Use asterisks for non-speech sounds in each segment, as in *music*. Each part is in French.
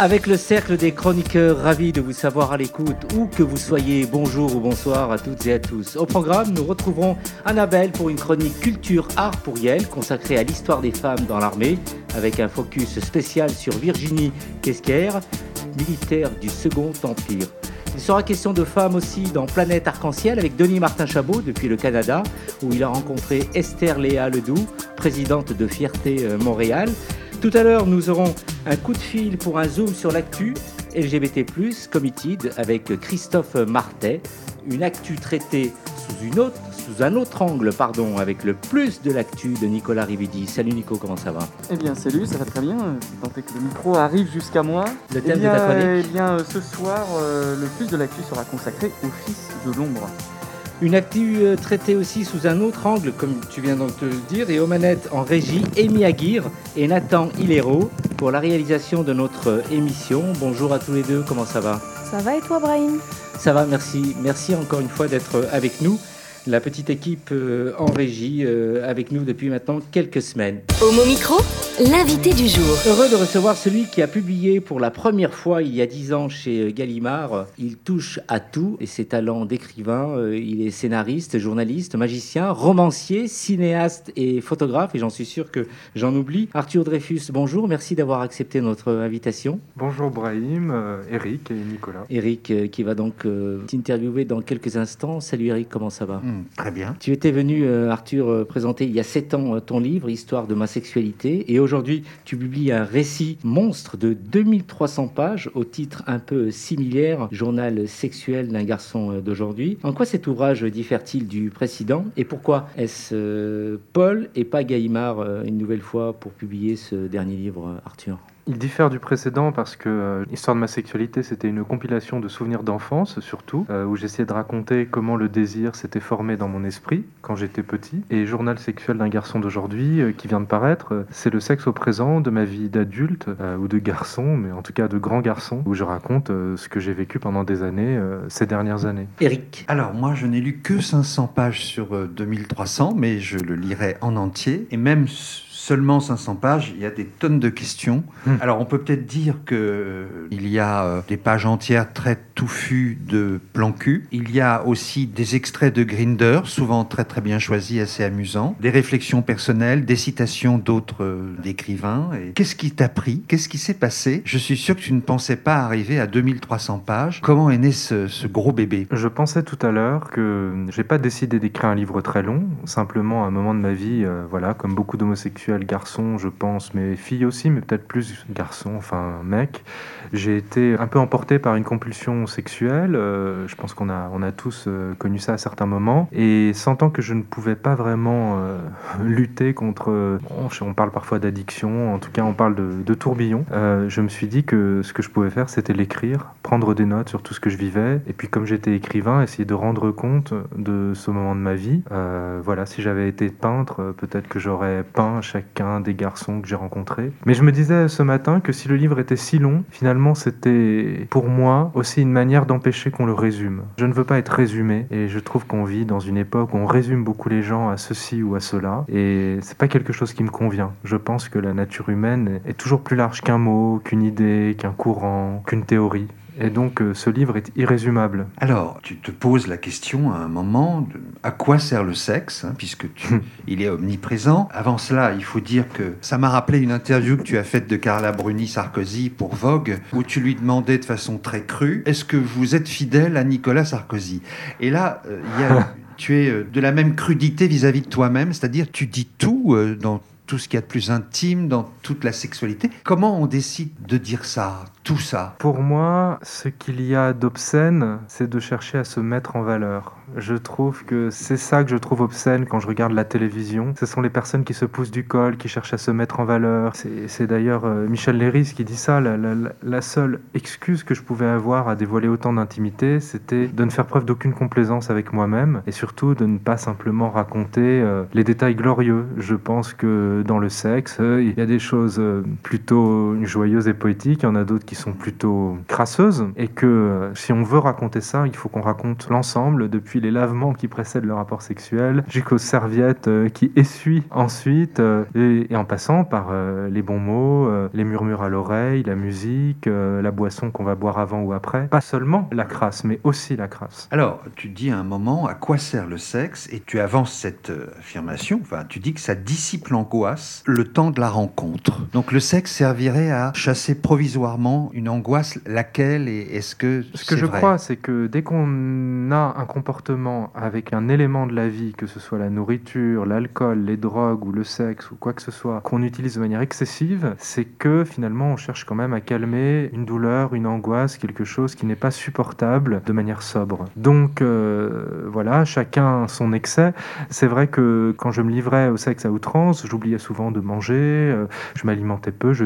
Avec le cercle des chroniqueurs, ravis de vous savoir à l'écoute, où que vous soyez, bonjour ou bonsoir à toutes et à tous. Au programme, nous retrouverons Annabelle pour une chronique culture art pour consacrée à l'histoire des femmes dans l'armée, avec un focus spécial sur Virginie Kesquer, militaire du Second Empire. Il sera question de femmes aussi dans Planète Arc-en-Ciel avec Denis Martin Chabot depuis le Canada, où il a rencontré Esther Léa Ledoux, présidente de Fierté euh, Montréal. Tout à l'heure, nous aurons un coup de fil pour un zoom sur l'actu LGBT+, Committed, avec Christophe Martet, une actu traitée sous, une autre, sous un autre angle, pardon, avec le plus de l'actu de Nicolas Rividi. Salut Nico, comment ça va? Eh bien, salut, ça va très bien. Tant que le micro arrive jusqu'à moi. Le thème eh bien, de ta chronique? Eh bien, ce soir, euh, le plus de l'actu sera consacré au fils de l'ombre. Une actu euh, traitée aussi sous un autre angle, comme tu viens donc de le dire, et aux manettes en régie, Amy Aguirre et Nathan Hilero pour la réalisation de notre euh, émission. Bonjour à tous les deux, comment ça va? Ça va et toi, Brahim? Ça va, merci. Merci encore une fois d'être euh, avec nous. La petite équipe euh, en régie euh, avec nous depuis maintenant quelques semaines. Homo Micro, l'invité du jour. Heureux de recevoir celui qui a publié pour la première fois il y a dix ans chez euh, Gallimard. Il touche à tout et ses talents d'écrivain. euh, Il est scénariste, journaliste, magicien, romancier, cinéaste et photographe. Et j'en suis sûr que j'en oublie. Arthur Dreyfus, bonjour. Merci d'avoir accepté notre invitation. Bonjour Brahim, euh, Eric et Nicolas. Eric euh, qui va donc euh, t'interviewer dans quelques instants. Salut Eric, comment ça va? Très bien. Tu étais venu, euh, Arthur, euh, présenter il y a sept ans euh, ton livre, Histoire de ma sexualité. Et aujourd'hui, tu publies un récit monstre de 2300 pages au titre un peu similaire, Journal sexuel d'un garçon d'aujourd'hui. En quoi cet ouvrage diffère-t-il du précédent Et pourquoi est-ce Paul et pas Gallimard, euh, une nouvelle fois, pour publier ce dernier livre, Arthur? Il diffère du précédent parce que euh, Histoire de ma sexualité, c'était une compilation de souvenirs d'enfance surtout, euh, où j'essayais de raconter comment le désir s'était formé dans mon esprit quand j'étais petit. Et Journal sexuel d'un garçon d'aujourd'hui, euh, qui vient de paraître, euh, c'est le sexe au présent de ma vie d'adulte euh, ou de garçon, mais en tout cas de grand garçon, où je raconte euh, ce que j'ai vécu pendant des années, euh, ces dernières années. Eric Alors, moi, je n'ai lu que 500 pages sur euh, 2300, mais je le lirai en entier. Et même seulement 500 pages, il y a des tonnes de questions. Hmm. Alors, on peut peut-être dire que euh, il y a euh, des pages entières très touffues de plan cul. Il y a aussi des extraits de Grinder, souvent très très bien choisis, assez amusants. Des réflexions personnelles, des citations d'autres euh, d'écrivains. Et Qu'est-ce qui t'a pris? Qu'est-ce qui s'est passé? Je suis sûr que tu ne pensais pas arriver à 2300 pages. Comment est né ce, ce gros bébé? Je pensais tout à l'heure que j'ai pas décidé d'écrire un livre très long, simplement à un moment de ma vie, euh, voilà, comme beaucoup d'homosexuels garçons, je pense, mais filles aussi, mais peut-être plus garçons, enfin mecs, j'ai été un peu emporté par une compulsion sexuelle. euh, je pense qu'on a, on a tous euh, connu ça à certains moments, et sentant que je ne pouvais pas vraiment euh, *laughs* lutter contre, on parle parfois d'addiction, en tout cas on parle de, tourbillon, je me suis dit que ce que je pouvais faire, c'était l'écrire, prendre des notes sur tout ce que je vivais, et puis comme j'étais écrivain, essayer de rendre compte de ce moment de ma vie. Voilà, si j'avais été peintre, peut-être que j'aurais peint chacun des garçons que j'ai rencontrés. Mais je me disais ce matin que si le livre était si long, finalement c'était pour moi aussi une manière d'empêcher qu'on le résume. Je ne veux pas être résumé, et je trouve qu'on vit dans une époque où on résume beaucoup les gens à ceci ou à cela, et c'est pas quelque chose qui me convient. Je pense que la nature humaine est toujours plus large qu'un mot, qu'une idée, qu'un courant, qu'une théorie. Et donc euh, ce livre est irrésumable. Alors, tu te poses la question à un moment de à quoi sert le sexe, hein, puisque tu, il est omniprésent. Avant cela, il faut dire que ça m'a rappelé une interview que tu as faite de Carla Bruni Sarkozy pour Vogue, où tu lui demandais de façon très crue Est-ce que vous êtes fidèle à Nicolas Sarkozy? Et là, euh, il y a, *laughs* tu es euh, de la même crudité vis-à-vis de toi-même, c'est-à-dire tu dis tout euh, dans tout ce qu'il y a de plus intime dans toute la sexualité. Comment on décide de dire ça? Pour moi, ce qu'il y a d'obscène, c'est de chercher à se mettre en valeur. Je trouve que c'est ça que je trouve obscène quand je regarde la télévision. Ce sont les personnes qui se poussent du col, qui cherchent à se mettre en valeur. C'est d'ailleurs euh, Michel Léris qui dit ça. La, la, seule excuse que je pouvais avoir à dévoiler autant d'intimité, c'était de ne faire preuve d'aucune complaisance avec moi-même et surtout de ne pas simplement raconter euh, les détails glorieux. Je pense que dans le sexe, euh, il y a des choses plutôt joyeuses et poétiques, il y en a d'autres qui sont plutôt crasseuses et que si on veut raconter ça, il faut qu'on raconte l'ensemble depuis les lavements qui précèdent le rapport sexuel, jusqu'aux serviettes euh, qui essuient ensuite, euh, et, en passant par euh, les bons mots, les murmures à l'oreille, la musique, la boisson qu'on va boire avant ou après. Pas seulement la crasse, mais aussi la crasse. Alors, tu dis à un moment à quoi sert le sexe, et tu avances cette affirmation, enfin, tu dis que ça dissipe l'angoisse le temps de la rencontre. Donc le sexe servirait à chasser provisoirement une angoisse, laquelle et est-ce que Ce que je crois, c'est que dès qu'on a un comportement avec un élément de la vie, que ce soit la nourriture, l'alcool, les drogues ou le sexe ou quoi que ce soit, qu'on utilise de manière excessive, c'est que finalement on cherche quand même à calmer une douleur, une angoisse, quelque chose qui n'est pas supportable de manière sobre. Donc euh, voilà, chacun son excès. C'est vrai que quand je me livrais au sexe à outrance, j'oubliais souvent de manger, euh, je m'alimentais peu, je,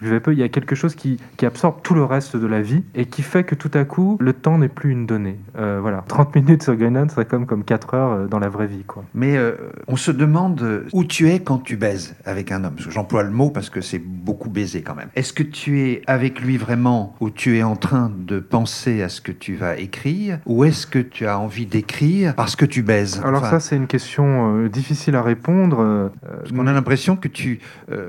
buvais peu. Il y a quelque chose qui, qui, absorbe tout le reste de la vie et qui fait que tout à coup, le temps n'est plus une donnée. Euh, voilà, 30 minutes sur Greenland serait comme, comme 4 heures euh, dans la vraie vie. Quoi. Mais euh, on se demande où tu es quand tu baises avec un homme? J'emploie le mot parce que c'est beaucoup baiser quand même. Est-ce que tu es avec lui vraiment ou tu es en train de penser à ce que tu vas écrire ou est-ce que tu as envie d'écrire parce que tu baises? Alors ça c'est une question euh, difficile à répondre. parce qu'on a l'impression que tu,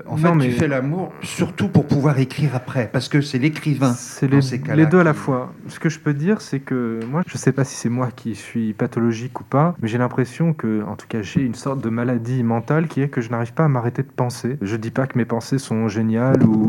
en fait, tu fais l'amour surtout pour pouvoir écrire après parce que c'est l'écrivain. C'est les, les, deux à la fois. Ce que je peux dire c'est que moi je sais pas si c'est moi qui suis pathologique ou pas, mais j'ai l'impression que, en tout cas, j'ai une sorte de maladie mentale qui est que je n'arrive pas à m'arrêter de penser. Je dis pas que mes pensées sont géniales ou,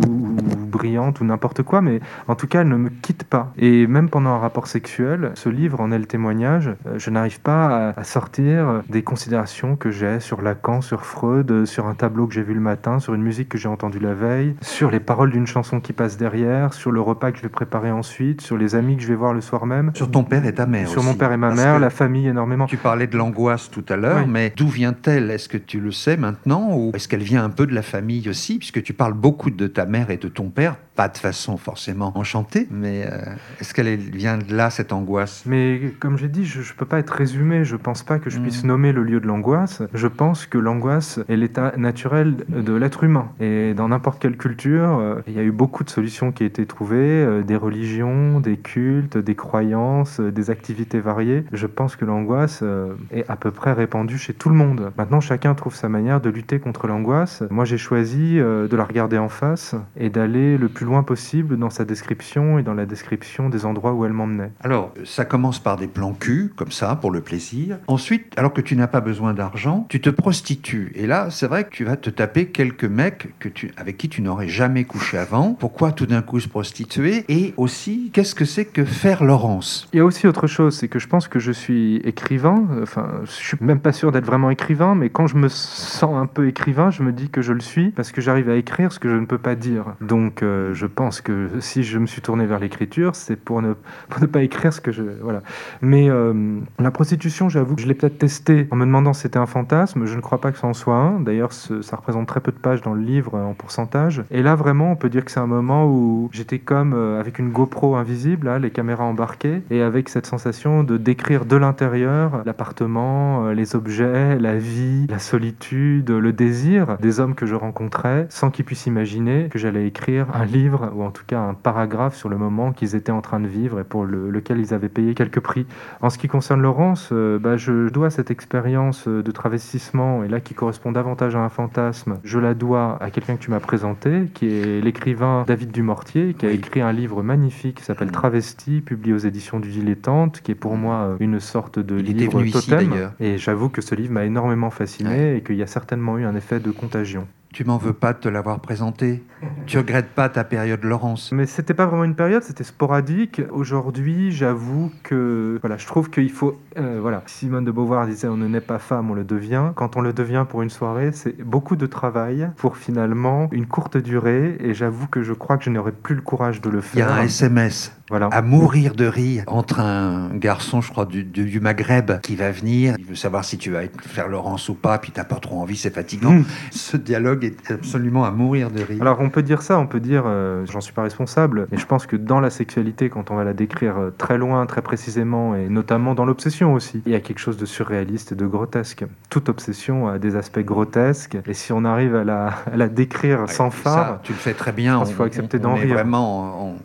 brillantes ou n'importe quoi, mais en tout cas, elles ne me quittent pas. Et même pendant un rapport sexuel, ce livre en est le témoignage. Euh, je n'arrive pas à, sortir des considérations que j'ai sur Lacan, sur Freud, sur un tableau que j'ai vu le matin, sur une musique que j'ai entendue la veille, sur les paroles d'une chanson qui passe derrière, sur le repas que je vais préparer ensuite, sur les amis que je vais voir le soir même. Sur ton père et ta mère. Sur mon père et ma mère la famille énormément. Tu parlais de l'angoisse tout à l'heure, mais d'où vient-elle? Est-ce que tu le sais maintenant ou est-ce qu'elle vient un peu de la famille aussi? Puisque tu parles beaucoup de ta mère et de ton père, pas de façon forcément enchantée, mais euh, est-ce qu'elle vient de là, cette angoisse? Mais comme j'ai dit, je ne peux pas être résumé, je pense pas que je puisse mm. nommer le lieu de l'angoisse. Je pense que l'angoisse est l'état naturel de l'être humain. Et dans n'importe quelle culture, euh, il y a eu beaucoup de solutions qui ont été trouvées, euh, des religions, des cultes, des croyances, des activités variées je pense que l'angoisse euh, est à peu près répandue chez tout le monde. Maintenant, chacun trouve sa manière de lutter contre l'angoisse. Moi, j'ai choisi euh, de la regarder en face et d'aller le plus loin possible dans sa description et dans la description des endroits où elle m'emmenait. Alors, ça commence par des plans cul, comme ça, pour le plaisir. Ensuite, alors que tu n'as pas besoin d'argent, tu te prostitues. Et là, c'est vrai que tu vas te taper quelques mecs que tu, avec qui tu n'aurais jamais couché avant. Pourquoi tout d'un coup se prostituer Et aussi, qu'est-ce que c'est que faire Laurence? Il y a aussi autre chose, c'est que je pense que je suis écrivain. Enfin, je suis même pas sûr d'être vraiment écrivain, mais quand je me sens un peu écrivain, je me dis que je le suis parce que j'arrive à écrire ce que je ne peux pas dire. Donc, euh, je pense que si je me suis tourné vers l'écriture, c'est pour ne, *laughs* pas écrire ce que je. Voilà. Mais euh, la prostitution, j'avoue je l'ai peut-être testé en me demandant si c'était un fantasme. Je ne crois pas que ça en soit un. D'ailleurs, ça représente très peu de pages dans le livre en pourcentage. Et là, vraiment, on peut dire que c'est un moment où j'étais comme euh, avec une GoPro invisible, les caméras embarquées, et avec cette sensation de décrire de l'intérieur l'appartement, euh, les objets, la vie, la solitude, le désir des hommes que je rencontrais sans qu'ils puissent imaginer que j'allais écrire un livre ou en tout cas un paragraphe sur le moment qu'ils étaient en train de vivre et pour lequel ils avaient payé quelques prix. En ce qui concerne Laurence, euh, bah, je dois cette expérience de travestissement et là qui correspond davantage à un fantasme, je la dois à quelqu'un que tu m'as présenté, qui est l'écrivain David Dumortier, qui a écrit un livre magnifique qui s'appelle Travesti, publié aux éditions du Dilettante, qui est pour moi une sorte de livre totem. et j'avoue que ce livre m'a énormément fasciné et qu'il y a certainement eu un effet de contagion. Tu m'en veux pas de te l'avoir présenté. Tu regrettes pas ta période Laurence. Mais c'était pas vraiment une période, c'était sporadique. Aujourd'hui, j'avoue que voilà, je trouve qu'il faut euh, voilà. Simone de Beauvoir disait on ne naît pas femme, on le devient. Quand on le devient pour une soirée, c'est beaucoup de travail pour finalement une courte durée. Et j'avoue que je crois que je n'aurais plus le courage de le Il y faire. a un SMS Voilà. à mourir de rire entre un garçon, je crois, du, du- du Maghreb qui va venir. Il veut savoir si tu vas faire Laurence ou pas, puis t'as pas trop envie, c'est fatigant. Mm. Ce dialogue est absolument à mourir de rire. Alors on peut dire ça, on peut dire euh, j'en suis pas responsable, mais je pense que dans la sexualité, quand on va la décrire euh, très loin, très précisément, et notamment dans l'obsession aussi, il y a quelque chose de surréaliste et de grotesque. Toute obsession a des aspects grotesques, et si on arrive à la, à la décrire Ouais, sans ça, phare, tu le fais très bien. Qu'il faut accepter d'en rire. vraiment en,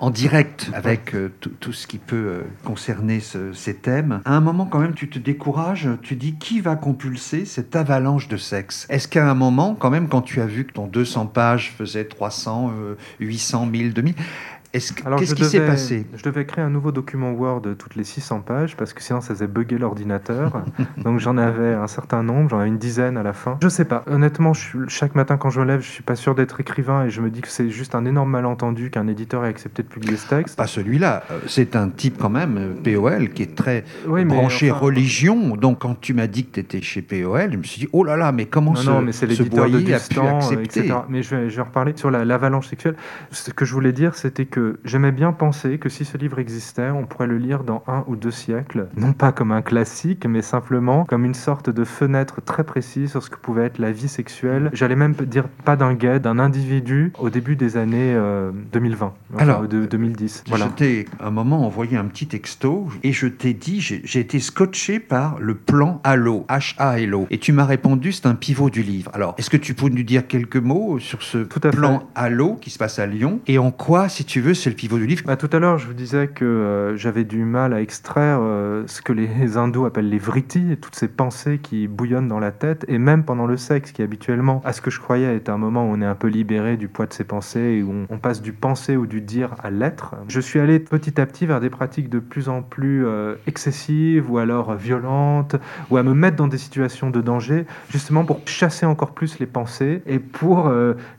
en- direct avec euh, tout, ce qui peut euh, concerner ce- ces thèmes. À un moment, quand même, tu te décourages. Tu dis qui va compulser cette avalanche de sexe? Est-ce qu'à un moment, quand même, quand tu as vu que ton 200 pages faisait 300, euh, 800, 1000, 2000, est-ce que- Alors, qu'est-ce qui s'est passé Je devais créer un nouveau document Word toutes les 600 pages parce que sinon ça faisait bugger l'ordinateur. *laughs* Donc j'en avais un certain nombre, j'en avais une dizaine à la fin. Je sais pas. Honnêtement, je suis- chaque matin quand je me lève, je suis pas sûr d'être écrivain et je me dis que c'est juste un énorme malentendu qu'un éditeur ait accepté de publier ce texte. Pas celui-là. Euh, C'est un type quand même, euh, POL, qui est très Oui, branché enfin- religion. Donc quand tu m'as dit que tu étais chez POL, je me suis dit, oh là là, mais comment Non, ce, non, mais c'est ce de boyer a pu Dustan, euh, accepter etc. Mais je vais, je vais reparler sur la- l'avalanche sexuelle. Ce que je voulais dire, c'était que j'aimais bien penser que si ce livre existait, on pourrait le lire dans un ou deux siècles, non pas comme un classique, mais simplement comme une sorte de fenêtre très précise sur ce que pouvait être la vie sexuelle. J'allais même dire pas d'un gay, d'un individu au début des années euh, 2020, enfin, Alors, de 2010. Voilà. Je t'ai à un moment envoyé un petit texto et je t'ai dit, j'ai été scotché par le plan Halo, H-A-L-O. Et tu m'as répondu, c'est un pivot du livre. Alors, est-ce que tu peux nous dire quelques mots sur ce Tout à plan fait. Halo qui se passe à Lyon et en quoi, si tu veux, c'est le pivot du livre Bah, tout à l'heure, je vous disais que euh, j'avais du mal à extraire euh, ce que les *laughs* hindous appellent les vrittis, toutes ces pensées qui bouillonnent dans la tête, et même pendant le sexe, qui habituellement, à ce que je croyais, est un moment où on est un peu libéré du poids de ses pensées, et où on, passe du penser ou du dire à l'être. Je suis allé petit à petit vers des pratiques de plus en plus euh, excessives, ou alors violentes, ou à me mettre dans des situations de danger, justement pour chasser encore plus les pensées, et pour,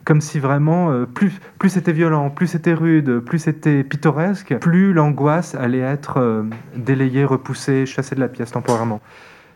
comme si vraiment, plus, plus c'était violent, plus c'était rude, plus c'était pittoresque, plus l'angoisse allait être euh, délayée, repoussée, chassée de la pièce temporairement.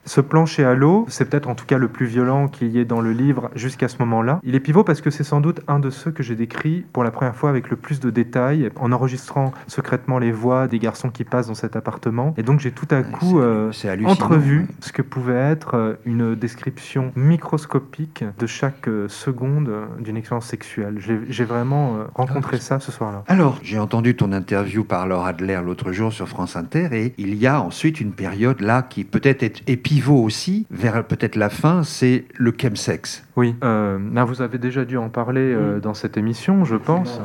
Ce plancher à l'eau, c'est peut-être en tout cas le plus violent qu'il y ait dans le livre jusqu'à ce moment-là. Il est pivot parce que c'est sans doute un de ceux que j'ai décrit pour la première fois avec le plus de détails, en enregistrant secrètement les voix des garçons qui passent dans cet appartement. Et donc j'ai tout à coup euh, entrevu ouais. ce que pouvait être euh, une description microscopique de chaque euh, seconde d'une expérience sexuelle. J'ai vraiment rencontré ça ce soir-là. Alors, j'ai entendu ton interview par Laura Adler l'autre jour sur France Inter et il y a ensuite une période là qui peut-être est, est pivot aussi, vers peut-être la fin, c'est le chemsex. Oui, euh, là, vous avez déjà dû en parler euh, dans cette émission, je pense.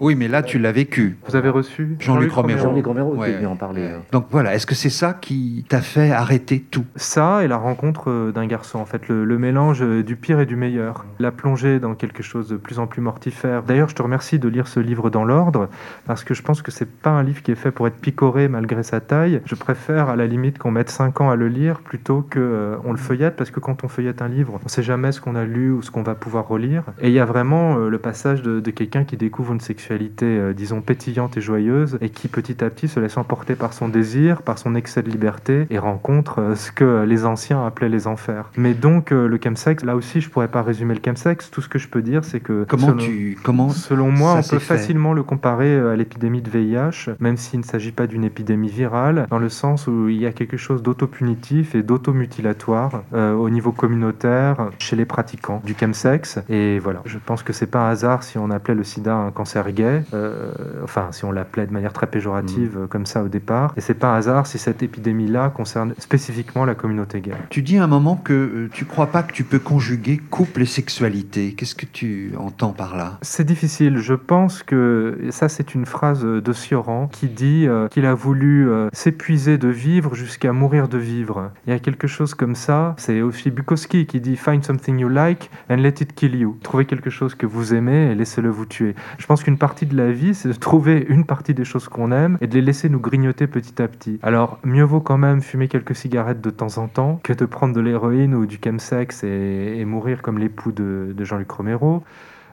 Oui, mais là, tu l'as vécu. Vous avez reçu Jean-Luc Romero. Jean-Luc Romero Ouais, en parler. ouais. euh. Donc voilà, est-ce que c'est ça qui t'a fait arrêter tout? Ça et la rencontre euh, d'un garçon, en fait, le, le mélange euh, du pire et du meilleur. La plongée dans quelque chose de plus en plus mortifère. D'ailleurs, je te remercie de lire ce livre dans l'ordre, parce que je pense que c'est pas un livre qui est fait pour être picoré malgré sa taille. Je préfère à la limite qu'on mette 5 ans à le lire plutôt que euh, on le feuillette, parce que quand on feuillette un livre, on sait jamais ce qu'on a lu ou ce qu'on va pouvoir relire. Et il y a vraiment euh, le passage de, de quelqu'un qui découvre une sexualité, euh, disons, pétillante et joyeuse, et qui petit à petit se laisse emporter par son désir, par son excès de liberté, et rencontre euh, ce que les anciens appelaient les enfers. Mais donc, euh, le chemsex, là aussi, je pourrais pas résumer le chemsex. Tout ce que je peux dire, c'est que... Comment selon- tu comment Selon moi, on peut fait facilement le comparer à l'épidémie de VIH, même s'il ne s'agit pas d'une épidémie virale, dans le sens où il y a quelque chose d'autopunitif et d'automutilatoire euh, au niveau communautaire chez les pratiquants du chemsex. Et voilà, je pense que c'est pas un hasard si on appelait le sida un cancer gay, euh, enfin si on l'appelait de manière très péjorative euh, comme ça au départ. Et c'est pas un hasard si cette épidémie-là concerne spécifiquement la communauté gay. Tu dis à un moment que euh, tu crois pas que tu peux conjuguer couple et sexualité. Qu'est-ce que tu entends par là? C'est difficile. Je pense que et ça, c'est une phrase de Sioran qui dit euh, qu'il a voulu euh, s'épuiser de vivre jusqu'à mourir de vivre. Il y a quelque chose comme ça. C'est aussi Bukowski qui dit Find something you like and let it kill you. Trouvez quelque chose que vous aimez et laissez-le vous tuer. Je pense qu'une partie de la vie, c'est de trouver une partie des choses qu'on aime et de les laisser nous grignoter petit à petit. Alors, mieux vaut quand même fumer quelques cigarettes de temps en temps que de prendre de l'héroïne ou du chemsex et, et mourir comme l'époux de, Jean-Luc Romero.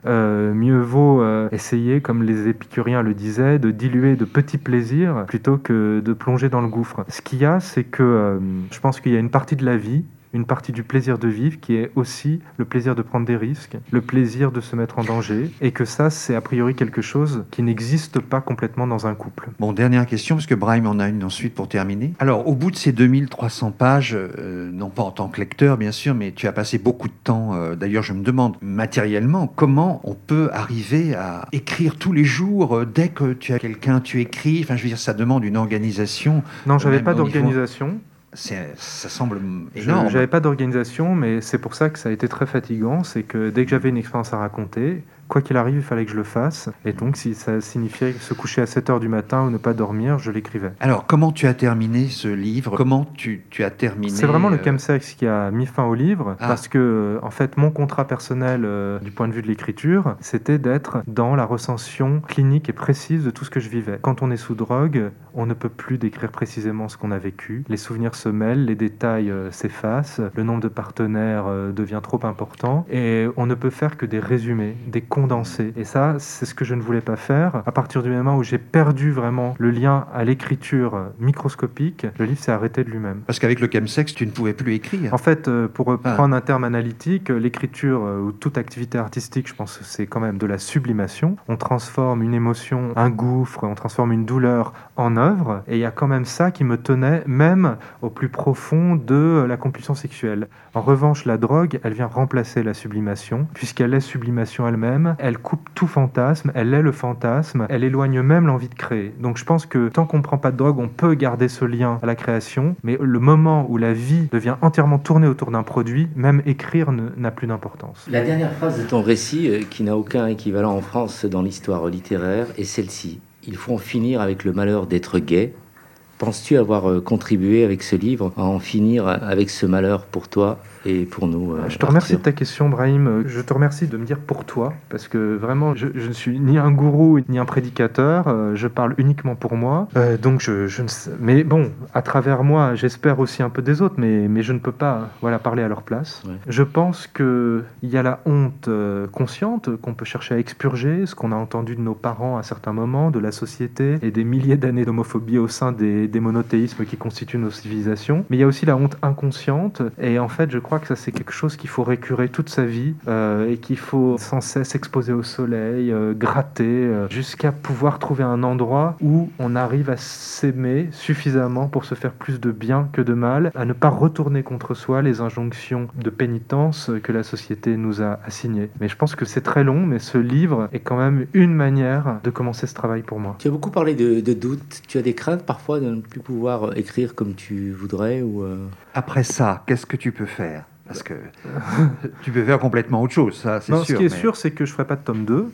Euh, mieux vaut euh, essayer, comme les épicuriens le disaient, de diluer de petits plaisirs plutôt que de plonger dans le gouffre. Ce qu'il y a, c'est que euh, je pense qu'il y a une partie de la vie une partie du plaisir de vivre qui est aussi le plaisir de prendre des risques, le plaisir de se mettre en danger, et que ça, c'est a priori quelque chose qui n'existe pas complètement dans un couple. Bon, dernière question, parce que Brahim en a une ensuite pour terminer. Alors, au bout de ces 2300 pages, euh, non pas en tant que lecteur, bien sûr, mais tu as passé beaucoup de temps, euh, d'ailleurs, je me demande matériellement, comment on peut arriver à écrire tous les jours, euh, dès que tu as quelqu'un, tu écris, enfin, je veux dire, ça demande une organisation. Non, j'avais pas niveau- d'organisation. Ça semble énorme. J'avais pas d'organisation, mais c'est pour ça que ça a été très fatigant. C'est que dès que j'avais une expérience à raconter, quoi qu'il arrive, il fallait que je le fasse. Et donc, si ça signifiait se coucher à 7 heures du matin ou ne pas dormir, je l'écrivais. Alors, comment tu as terminé ce livre? Comment tu, tu as terminé C'est vraiment le euh, chemsex qui a mis fin au livre, Ah. parce que, euh, en fait, mon contrat personnel, euh, du point de vue de l'écriture, c'était d'être dans la recension clinique et précise de tout ce que je vivais. Quand on est sous drogue, on ne peut plus décrire précisément ce qu'on a vécu. Les souvenirs se mêlent, les détails euh, s'effacent, le nombre de partenaires devient trop important, et on ne peut faire que des résumés, des Et ça, c'est ce que je ne voulais pas faire. À partir du moment où j'ai perdu vraiment le lien à l'écriture microscopique, le livre s'est arrêté de lui-même. Parce qu'avec le chemsex, tu ne pouvais plus écrire. En fait, euh, pour Ah. prendre un terme analytique, euh, l'écriture euh, ou toute activité artistique, je pense que c'est quand même de la sublimation. On transforme une émotion, un gouffre, on transforme une douleur en œuvre. Et il y a quand même ça qui me tenait même au plus profond de la compulsion sexuelle. En revanche, la drogue, elle vient remplacer la sublimation, puisqu'elle est sublimation elle-même. Elle coupe tout fantasme, elle est le fantasme, elle éloigne même l'envie de créer. Donc je pense que tant qu'on ne prend pas de drogue, on peut garder ce lien à la création, mais le moment où la vie devient entièrement tournée autour d'un produit, même écrire n'a plus d'importance. La dernière phrase de ton récit, euh, qui n'a aucun équivalent en France dans l'histoire littéraire, est celle-ci. Il faut en finir avec le malheur d'être gay. Penses-tu avoir euh, contribué avec ce livre à en finir avec ce malheur pour toi? Et pour nous euh, Je te remercie de ta question, Brahim. Je te remercie de me dire pour toi, parce que vraiment, je, je ne suis ni un gourou ni un prédicateur. euh, Je parle uniquement pour moi. Euh, donc, je, je ne sais. Mais bon, à travers moi, j'espère aussi un peu des autres, mais, mais je ne peux pas voilà, parler à leur place. Ouais. Je pense qu'il y a la honte consciente qu'on peut chercher à expurger, ce qu'on a entendu de nos parents à certains moments, de la société et des milliers d'années d'homophobie au sein des, des monothéismes qui constituent nos civilisations. Mais il y a aussi la honte inconsciente, et en fait, je crois que ça, c'est quelque chose qu'il faut récurer toute sa vie euh, et qu'il faut sans cesse exposer au soleil, euh, gratter, euh, jusqu'à pouvoir trouver un endroit où on arrive à s'aimer suffisamment pour se faire plus de bien que de mal, à ne pas retourner contre soi les injonctions de pénitence que la société nous a assignées. Mais je pense que c'est très long, mais ce livre est quand même une manière de commencer ce travail pour moi. Tu as beaucoup parlé de, de doutes. Tu as des craintes parfois de ne plus pouvoir écrire comme tu voudrais ou euh, Après ça, qu'est-ce que tu peux faire? Parce que *laughs* tu peux faire complètement autre chose, ça, c'est Non, sûr. ce qui est mais- sûr, c'est que je ferai pas de tome 2.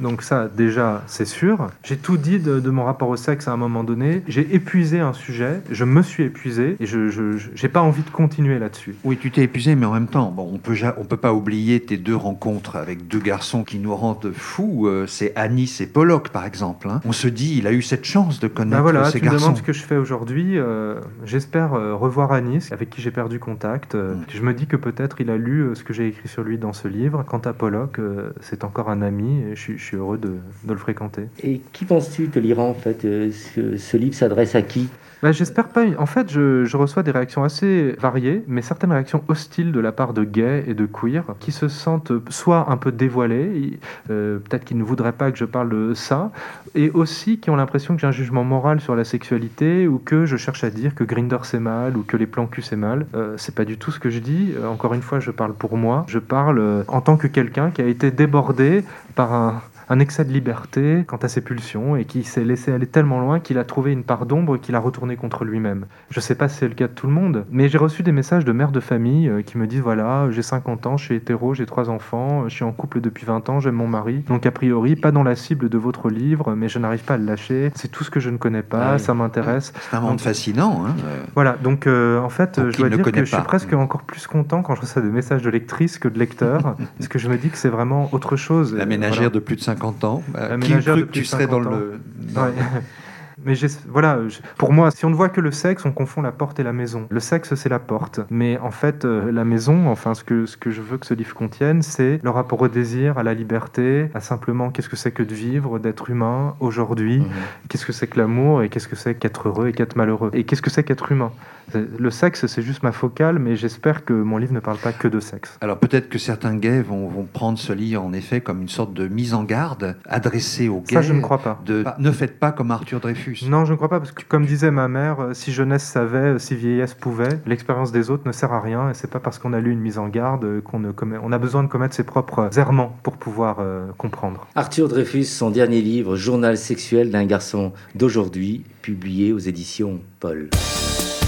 Donc ça, déjà, c'est sûr. J'ai tout dit de, de mon rapport au sexe à un moment donné. J'ai épuisé un sujet, je me suis épuisé, et je n'ai pas envie de continuer là-dessus. Oui, tu t'es épuisé, mais en même temps, bon, on peut on peut pas oublier tes deux rencontres avec deux garçons qui nous rendent fous. euh, c'est Anis et Pollock, par exemple. hein. On se dit, il a eu cette chance de connaître Ben voilà, ces tu me demandes ce que je fais aujourd'hui. euh, J'espère euh, revoir Anis, avec qui j'ai perdu contact. Euh, Mm. Je me dis que peut-être il a lu ce que j'ai écrit sur lui dans ce livre. Quant à Pollock, c'est encore un ami, et je, suis- je suis heureux de, de le fréquenter. Et qui penses-tu te lira en fait euh, ce livre s'adresse à qui? Bah, J'espère pas. En fait, je, je reçois des réactions assez variées, mais certaines réactions hostiles de la part de gays et de queer qui se sentent soit un peu dévoilés, euh, peut-être qu'ils ne voudraient pas que je parle de ça, et aussi qui ont l'impression que j'ai un jugement moral sur la sexualité ou que je cherche à dire que Grinder c'est mal ou que les plans cul c'est mal. Euh, c'est pas du tout ce que je dis. Euh, encore une fois, je parle pour moi. Je parle euh, en tant que quelqu'un qui a été débordé par un un excès de liberté quant à ses pulsions et qui s'est laissé aller tellement loin qu'il a trouvé une part d'ombre qu'il a retourné contre lui-même. Je sais pas si c'est le cas de tout le monde, mais j'ai reçu des messages de mères de famille euh, qui me disent voilà, j'ai 50 ans, je suis hétéro, j'ai trois enfants, je suis en couple depuis 20 ans, j'aime mon mari, donc a priori pas dans la cible de votre livre, mais je n'arrive pas à le lâcher, c'est tout ce que je ne connais pas, Ah ça m'intéresse. C'est un monde fascinant. hein, euh. Voilà, donc euh, en fait, je dois dire que je suis presque encore plus content quand je reçois des messages de lectrices que de lecteurs, *laughs* parce que je me dis que c'est vraiment autre chose. La ménagère voilà. de plus de 50 50 ans. Euh, qui cru que tu serais dans 50 ans. le. dans- Ouais. *laughs* Mais voilà, pour moi, si on ne voit que le sexe, on confond la porte et la maison. Le sexe, c'est la porte. Mais en fait, euh, la maison, enfin, ce que, ce que je veux que ce livre contienne, c'est le rapport au désir, à la liberté, à simplement qu'est-ce que c'est que de vivre, d'être humain aujourd'hui, Mhm. qu'est-ce que c'est que l'amour et qu'est-ce que c'est qu'être heureux et qu'être malheureux? Et qu'est-ce que c'est qu'être humain? Le sexe, c'est juste ma focale, mais j'espère que mon livre ne parle pas que de sexe. Alors peut-être que certains gays vont, vont prendre ce livre en effet comme une sorte de mise en garde adressée aux gays. Ça, je ne crois pas. De, ne faites pas comme Arthur Dreyfus. Non, je ne crois pas, parce que comme disait ma mère, euh, si jeunesse savait, euh, si vieillesse pouvait, l'expérience des autres ne sert à rien, et c'est pas parce qu'on a lu une mise en garde euh, qu'on ne commet... On a besoin de commettre ses propres errements pour pouvoir euh, comprendre. Arthur Dreyfus, son dernier livre, Journal sexuel d'un garçon d'aujourd'hui, publié aux éditions Paul.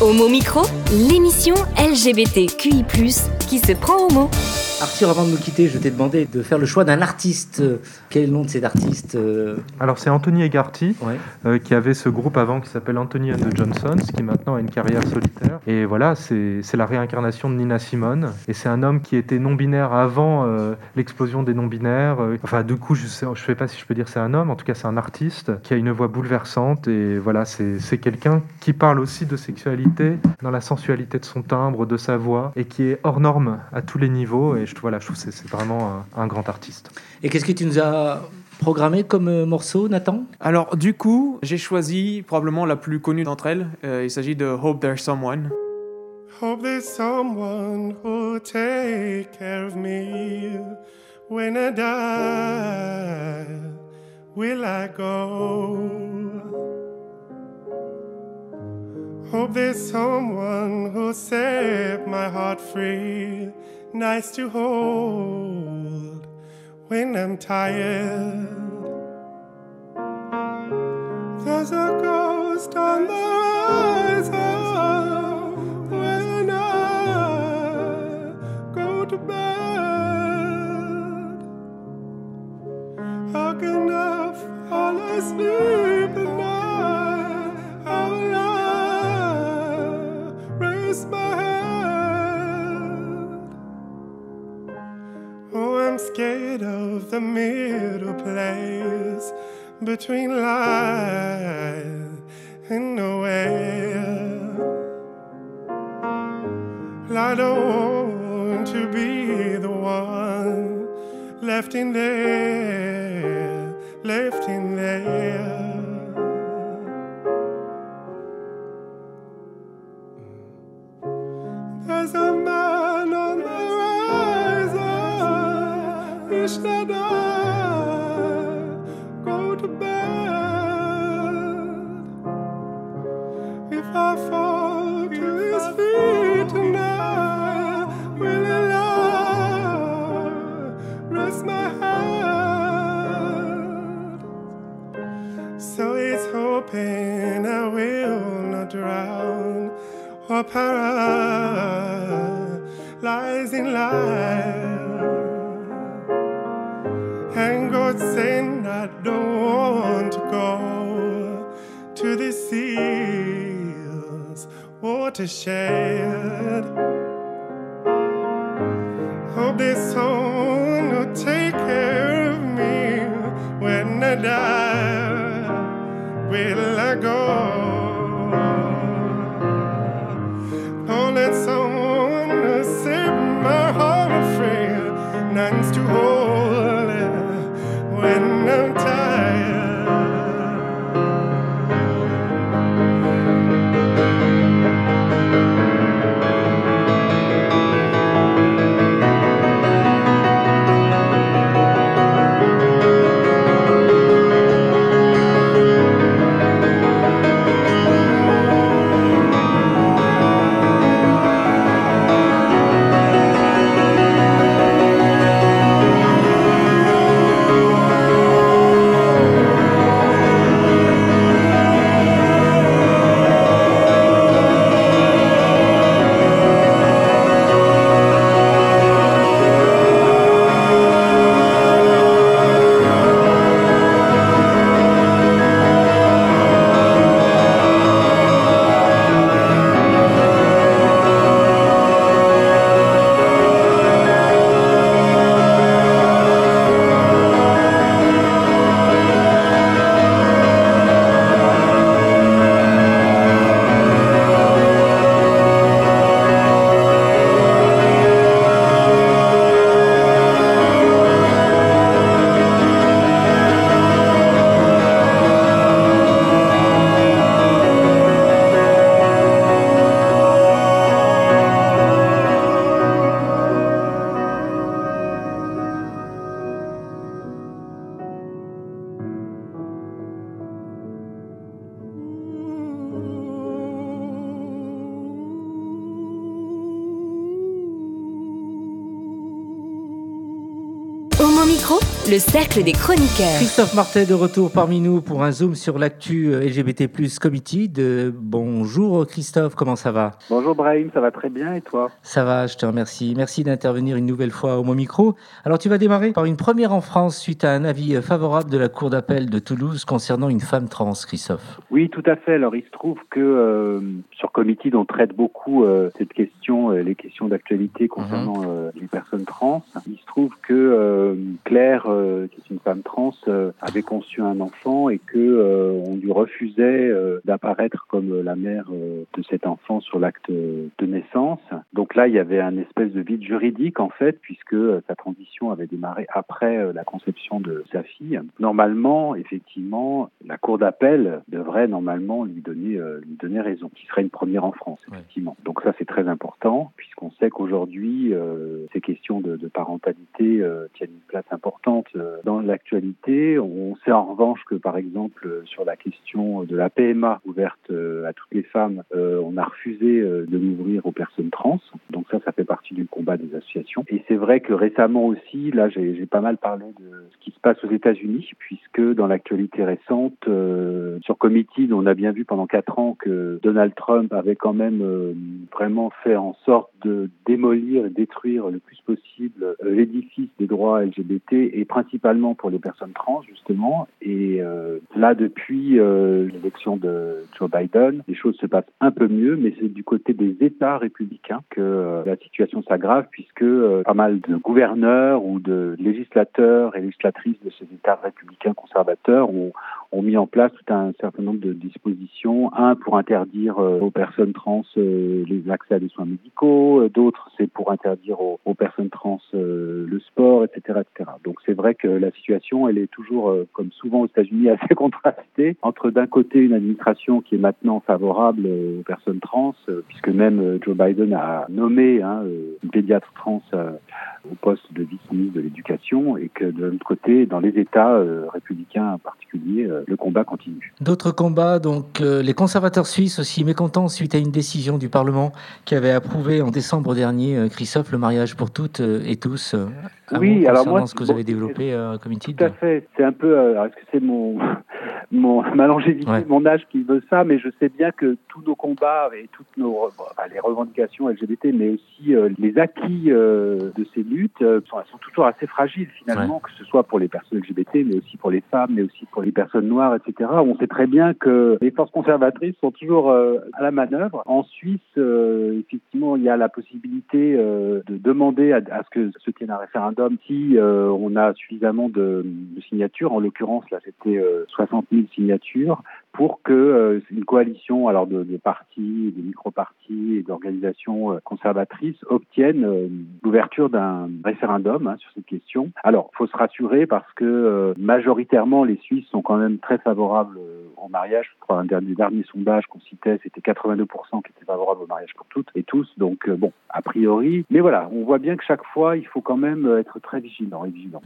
Homo Micro, l'émission LGBTQI+, qui se prend au mot. Arthur, avant de nous quitter, je t'ai demandé de faire le choix d'un artiste. Quel est le nom de cet artiste euh, Alors c'est Anthony Egarty, ouais. euh, qui avait ce groupe avant qui s'appelle Anthony and the Johnsons, qui maintenant a une carrière solitaire. Et voilà, c'est c'est la réincarnation de Nina Simone. Et c'est un homme qui était non-binaire avant euh, l'explosion des non-binaires. Enfin, du coup, je ne sais pas si je peux dire c'est un homme, en tout cas c'est un artiste qui a une voix bouleversante. Et voilà, c'est c'est quelqu'un qui parle aussi de sexualité dans la sensualité de son timbre, de sa voix, et qui est hors norme à tous les niveaux. Et je, voilà, je trouve que c'est- vraiment un, un grand artiste. Et qu'est-ce que tu nous as programmé comme euh, morceau, Nathan? Alors, du coup, j'ai choisi probablement la plus connue d'entre elles. Euh, il s'agit de Hope There's Someone. Hope there's someone who'll take care of me when I die. Will I go? Hope there's someone who'll set my heart free, nice to hold when I'm tired. There's a ghost on the horizon when I go to bed. How can I fall asleep scared of the middle place between life and nowhere. I don't want to be the one left in there, left in there. Le cercle des chroniqueurs. Christophe Martet de retour parmi nous pour un zoom sur l'actu euh, LGBT Committee. De... Bonjour Christophe, comment ça va? Bonjour Brahim, ça va très bien et toi? Ça va, je te remercie. Merci d'intervenir une nouvelle fois au Mon Micro. Alors tu vas démarrer par une première en France suite à un avis favorable de la Cour d'appel de Toulouse concernant une femme trans, Christophe. Oui, tout à fait. Alors il se trouve que euh, sur Committee, on traite beaucoup euh, cette question, euh, les questions d'actualité concernant euh, les personnes trans. Il se trouve que euh, Claire, qui est une femme trans, avait conçu un enfant et que on lui refusait d'apparaître comme la mère de cet enfant sur l'acte de naissance. Donc là, il y avait un espèce de vide juridique en fait, puisque sa transition avait démarré après la conception de sa fille. Normalement, effectivement, la cour d'appel devrait normalement lui donner lui donner raison, qui serait une première en France, Ouais. effectivement. Donc ça, c'est très important, puisqu'on sait qu'aujourd'hui, euh, ces questions de, parentalité euh, tiennent une place importante euh, dans l'actualité. On sait en revanche que, par exemple, sur la question de la PMA ouverte à toutes les femmes, on a refusé de l'ouvrir aux personnes trans. Donc ça, ça fait partie du combat des associations. Et c'est vrai que récemment aussi, là, j'ai pas mal parlé de ce qui se passe aux États-Unis, puisque dans l'actualité récente, sur Committee, on a bien vu pendant quatre ans que Donald Trump avait quand même vraiment fait en sorte de démolir et détruire le plus possible euh, l'édifice des droits LGBT et principalement pour les personnes trans justement. Et euh, là, depuis euh, l'élection de Joe Biden, les choses se passent un peu mieux, mais c'est du côté des États républicains que la situation s'aggrave puisque pas mal de gouverneurs ou de législateurs et législatrices de ces États républicains conservateurs ont ont mis en place tout un certain nombre de dispositions. Un pour interdire euh, aux personnes trans euh, les accès à des soins médicaux, euh, d'autres c'est pour interdire aux, aux personnes trans le sport, etc., etc. Donc c'est vrai que la situation, elle est toujours, comme souvent aux États-Unis, *laughs* assez contrastée entre d'un côté une administration qui est maintenant favorable aux personnes trans, puisque même Joe Biden a nommé hein, une pédiatre trans au poste de vice-ministre de l'Éducation, et que de l'autre côté, dans les États euh, républicains en particulier, euh, le combat continue. D'autres combats, donc euh, les conservateurs suisses aussi mécontents suite à une décision du Parlement qui avait approuvé en décembre dernier, Christophe, le mariage pour toutes et tous. Un Oui, alors moi, ce que vous bon, avez développé euh, comme Tout à fait. C'est un peu. euh, Est-ce que c'est mon, *laughs* mon ma longévité, Ouais. mon âge qui veut ça Mais je sais bien que tous nos combats et toutes nos enfin, les revendications LGBT, mais aussi euh, les acquis euh, de ces luttes, euh, sont, sont toujours assez fragiles finalement, que ce soit pour les personnes LGBT, mais aussi pour les femmes, mais aussi pour les personnes noires, etc. On sait très bien que les forces conservatrices sont toujours euh, à la manœuvre. En Suisse, euh, effectivement, il y a la possibilité euh, de demander à, à ce que se tienne un référendum si euh, on a suffisamment de, signatures. En l'occurrence, là, c'était euh, 60 000 signatures pour que euh, une coalition alors de, de partis, de micro-partis et d'organisations euh, conservatrices obtienne euh, l'ouverture d'un référendum hein, sur cette question. Alors, faut se rassurer parce que euh, majoritairement les Suisses sont quand même très favorables euh, au mariage. Je crois un dernier, dernier sondage qu'on citait, c'était 82% qui étaient favorables au mariage pour toutes et tous. Donc euh, bon, a priori. Mais voilà, on voit bien que chaque fois, il faut quand même être très vigilant et vigilant.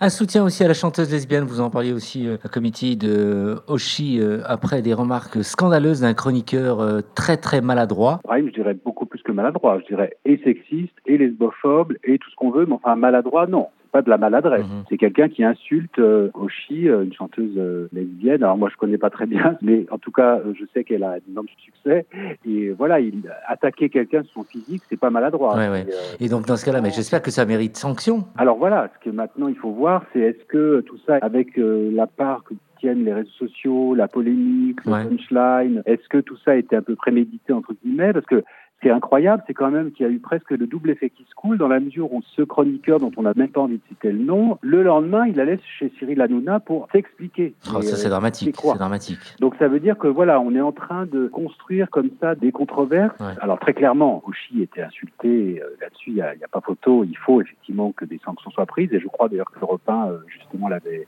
Un soutien aussi à la chanteuse lesbienne, vous en parliez aussi à comité de Oshi euh, après des remarques scandaleuses d'un chroniqueur euh, très très maladroit. Brahim, je dirais beaucoup plus que maladroit. Je dirais et sexiste, et lesbophobe, et tout ce qu'on veut, mais enfin maladroit, non. Pas de la maladresse. Mhm. C'est quelqu'un qui insulte euh, Oshi, euh, une chanteuse euh, lesbienne. Alors moi, je connais pas très bien, *laughs* mais en tout cas, je sais qu'elle a un énorme succès. Et voilà, il attaquer quelqu'un sur son physique, c'est pas maladroit. Ouais, ouais. Et, Et donc dans ce cas-là, mais j'espère que ça mérite sanction. alors voilà, ce que maintenant il faut voir, c'est est-ce que tout ça, avec la part que tiennent les réseaux sociaux, la polémique, le Ouais. punchline, est-ce que tout ça a été un peu prémédité entre guillemets? Parce que ce qui est incroyable, c'est quand même qu'il y a eu presque le double effet qui se coule dans la mesure où ce chroniqueur dont on n'a même pas envie de citer le nom, le lendemain, il allait chez Cyril Hanouna pour s'expliquer. Oh, ça euh, c'est dramatique, quoi c'est dramatique. donc ça veut dire que voilà, on est en train de construire comme ça des controverses. Ouais. Alors très clairement, Oshi était insulté euh, là-dessus, il n'y a, a pas photo. Il faut effectivement que des sanctions soient prises. Et je crois d'ailleurs que Europe 1, euh, justement, l'avait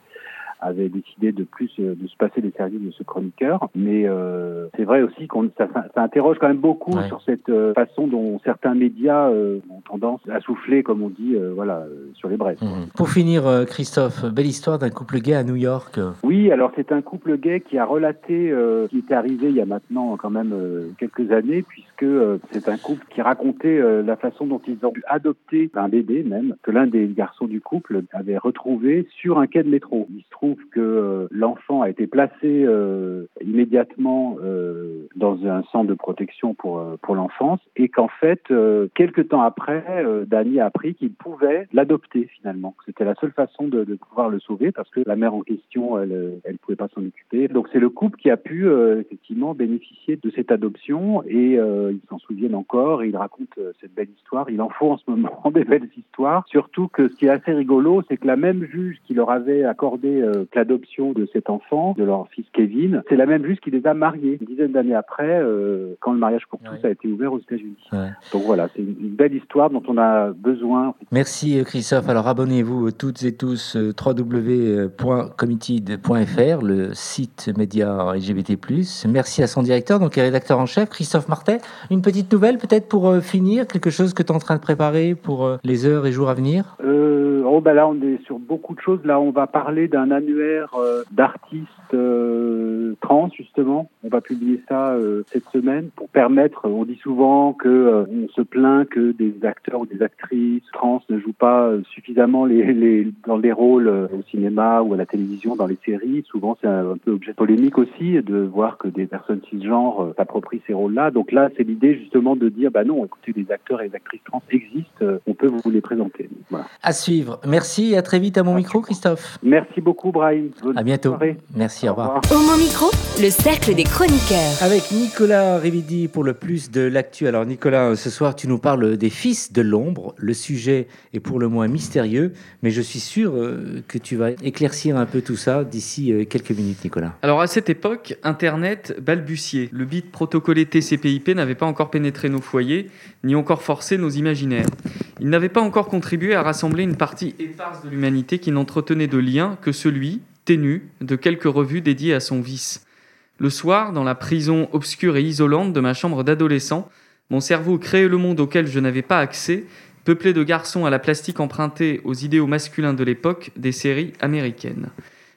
avait décidé de plus euh, de se passer des services de ce chroniqueur. Mais euh, c'est vrai aussi qu'on ça, ça, interroge quand même beaucoup Ouais. sur cette euh, façon dont certains médias euh, ont tendance à souffler, comme on dit, euh, voilà, euh, sur les braises. Mhm. Pour finir, euh, Christophe, belle histoire d'un couple gay à New York. Oui, alors c'est un couple gay qui a relaté euh, ce qui était arrivé il y a maintenant quand même euh, quelques années, puisque euh, c'est un couple qui racontait euh, la façon dont ils ont adopté un bébé même, que l'un des garçons du couple avait retrouvé sur un quai de métro. Il se trouve que euh, l'enfant a été placé immédiatement dans un centre de protection pour, pour l'enfance et qu'en fait, quelques temps après, Dany a appris qu'il pouvait l'adopter finalement. C'était la seule façon de, de, pouvoir le sauver parce que la mère en question, elle ne pouvait pas s'en occuper. Donc c'est le couple qui a pu effectivement bénéficier de cette adoption et ils s'en souviennent encore et ils racontent cette belle histoire. Il en faut en ce moment *laughs* des belles histoires. Surtout que ce qui est assez rigolo, c'est que la même juge qui leur avait accordé euh, l'adoption de cet enfant, de leur fils Kevin, c'est la même juge qui les a mariés une dizaine d'années après, euh, quand le mariage pour tous a été ouvert aux États-Unis. Donc voilà, c'est une, belle histoire dont on a besoin. Merci euh, Christophe. Alors abonnez-vous toutes et tous www.committed.fr, le site média LGBT+. Merci à son directeur, donc rédacteur en chef, Christophe Martet. Une petite nouvelle peut-être pour finir, quelque chose que tu es en train de préparer pour les heures et jours à venir? Euh, oh ben là, on est sur beaucoup de choses. Là, on va parler d'un annuaire euh, d'artistes euh, trans, justement. On va publier ça euh, cette semaine pour permettre, on dit souvent que on se plaint que des acteurs ou des actrices trans ne jouent pas suffisamment les, les, dans les rôles au cinéma ou à la télévision, dans les séries. Souvent, c'est un, peu objet polémique aussi de voir que des personnes cisgenres s'approprient ces rôles-là. Donc là, c'est l'idée justement de dire, bah non, écoutez, les acteurs et les actrices trans existent, on peut vous les présenter. Voilà. À suivre. Merci et à très vite à mon micro, Christophe. Merci beaucoup, Brian. Bonne à bientôt. Merci, au revoir. Au mon micro, le cercle des chroniqueurs. Avec Nicolas Rividi pour le plus de l'actu. Alors Nicolas, ce soir tu nous parles des fils de l'ombre. Le sujet est pour le moins mystérieux, mais je suis sûr euh, que tu vas éclaircir un peu tout ça d'ici euh, quelques minutes, Nicolas. Alors à cette époque, Internet balbutiait. Le bit protocolé TCP/IP n'avait pas encore pénétré nos foyers, ni encore forcé nos imaginaires. Il n'avait pas encore contribué à rassembler une partie éparse de l'humanité qui n'entretenait de lien que celui, ténu, de quelques revues dédiées à son vice. Le soir, dans la prison obscure et isolante de ma chambre d'adolescent, mon cerveau créait le monde auquel je n'avais pas accès, peuplé de garçons à la plastique empruntée aux idéaux masculins de l'époque des séries américaines.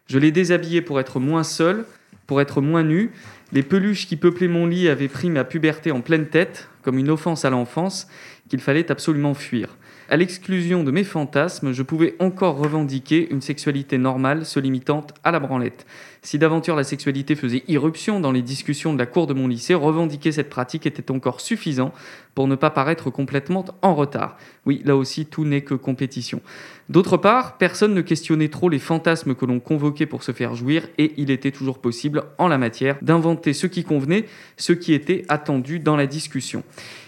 Je l'ai déshabillé pour être moins seul, pour être moins nu. Les peluches qui peuplaient mon lit avaient pris ma puberté en pleine tête, comme une offense à l'enfance qu'il fallait absolument fuir. À l'exclusion de mes fantasmes, je pouvais encore revendiquer une sexualité normale se limitant à la branlette. Si d'aventure la sexualité faisait irruption dans les discussions de la cour de mon lycée, revendiquer cette pratique était encore suffisant pour ne pas paraître complètement en retard. Oui, là aussi, tout n'est que compétition. D'autre part, personne ne questionnait trop les fantasmes que l'on convoquait pour se faire jouir, et il était toujours possible, en la matière, d'inventer ce qui convenait, ce qui était attendu dans la discussion.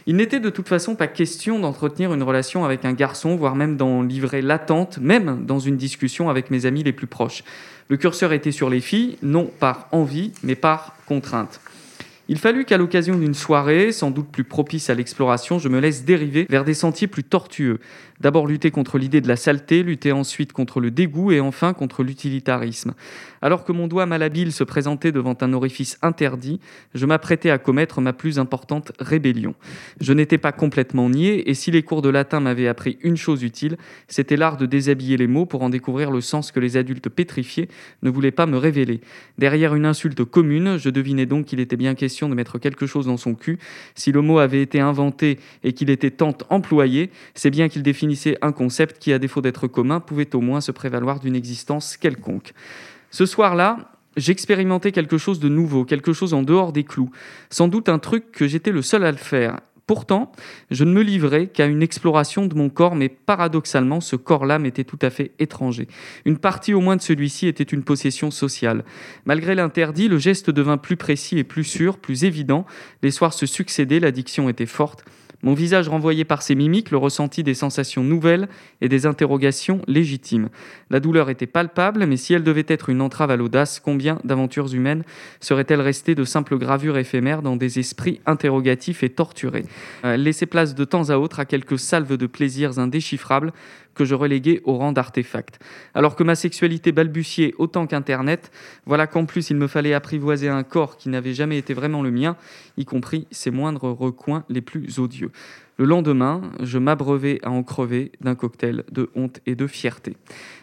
Il n'était de toute façon pas question d'entretenir une relation avec un garçon, voire même d'en livrer l'attente, même dans une discussion avec mes amis les plus proches. Le curseur était sur les filles, non par envie, mais par contrainte. Il fallut qu'à l'occasion d'une soirée, sans doute plus propice à l'exploration, je me laisse dériver vers des sentiers plus tortueux. D'abord lutter contre l'idée de la saleté, lutter ensuite contre le dégoût et enfin contre l'utilitarisme. Alors que mon doigt malhabile se présentait devant un orifice interdit, je m'apprêtais à commettre ma plus importante rébellion. Je n'étais pas complètement niais et si les cours de latin m'avaient appris une chose utile, c'était l'art de déshabiller les mots pour en découvrir le sens que les adultes pétrifiés ne voulaient pas me révéler. Derrière une insulte commune, je devinais donc qu'il était bien question de mettre quelque chose dans son cul. Si le mot avait été inventé et qu'il était tant employé, c'est bien qu'il définissait un concept qui, à défaut d'être commun, pouvait au moins se prévaloir d'une existence quelconque. Ce soir-là, j'expérimentais quelque chose de nouveau, quelque chose en dehors des clous, sans doute un truc que j'étais le seul à le faire. Pourtant, je ne me livrais qu'à une exploration de mon corps, mais paradoxalement, ce corps-là m'était tout à fait étranger. Une partie au moins de celui-ci était une possession sociale. Malgré l'interdit, le geste devint plus précis et plus sûr, plus évident. Les soirs se succédaient, l'addiction était forte. Mon visage renvoyait par ses mimiques le ressenti des sensations nouvelles et des interrogations légitimes. La douleur était palpable, mais si elle devait être une entrave à l'audace, combien d'aventures humaines seraient-elles restées de simples gravures éphémères dans des esprits interrogatifs et torturés? Euh, Laisser place de temps à autre à quelques salves de plaisirs indéchiffrables que je reléguais au rang d'artefact. Alors que ma sexualité balbutiait autant qu'Internet, voilà qu'en plus il me fallait apprivoiser un corps qui n'avait jamais été vraiment le mien, y compris ses moindres recoins les plus odieux. Le lendemain, je m'abreuvais à en crever d'un cocktail de honte et de fierté.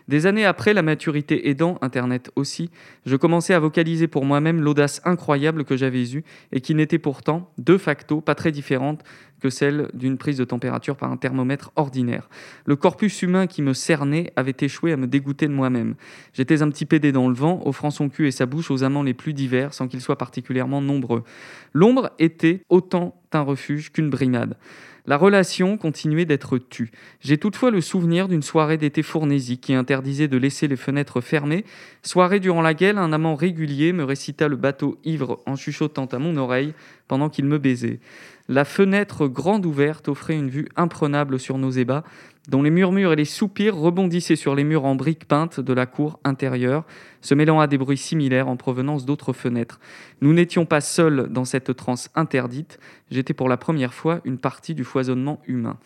Des années après, la maturité aidant, Internet aussi, je commençais à vocaliser pour moi-même l'audace incroyable que j'avais eue et qui n'était pourtant, de facto, pas très différente que celle d'une prise de température par un thermomètre ordinaire. Le corpus humain qui me cernait avait échoué à me dégoûter de moi-même. J'étais un petit pédé dans le vent, offrant son cul et sa bouche aux amants les plus divers sans qu'ils soient particulièrement nombreux. L'ombre était autant un refuge qu'une brimade. La relation continuait d'être tue. J'ai toutefois le souvenir d'une soirée d'été fournésie qui interdisait de laisser les fenêtres fermées, soirée durant laquelle un amant régulier me récita le bateau ivre en chuchotant à mon oreille pendant qu'il me baisait. La fenêtre grande ouverte offrait une vue imprenable sur nos ébats, dont les murmures et les soupirs rebondissaient sur les murs en briques peintes de la cour intérieure, se mêlant à des bruits similaires en provenance d'autres fenêtres. Nous n'étions pas seuls dans cette transe interdite, j'étais pour la première fois une partie du foisonnement humain.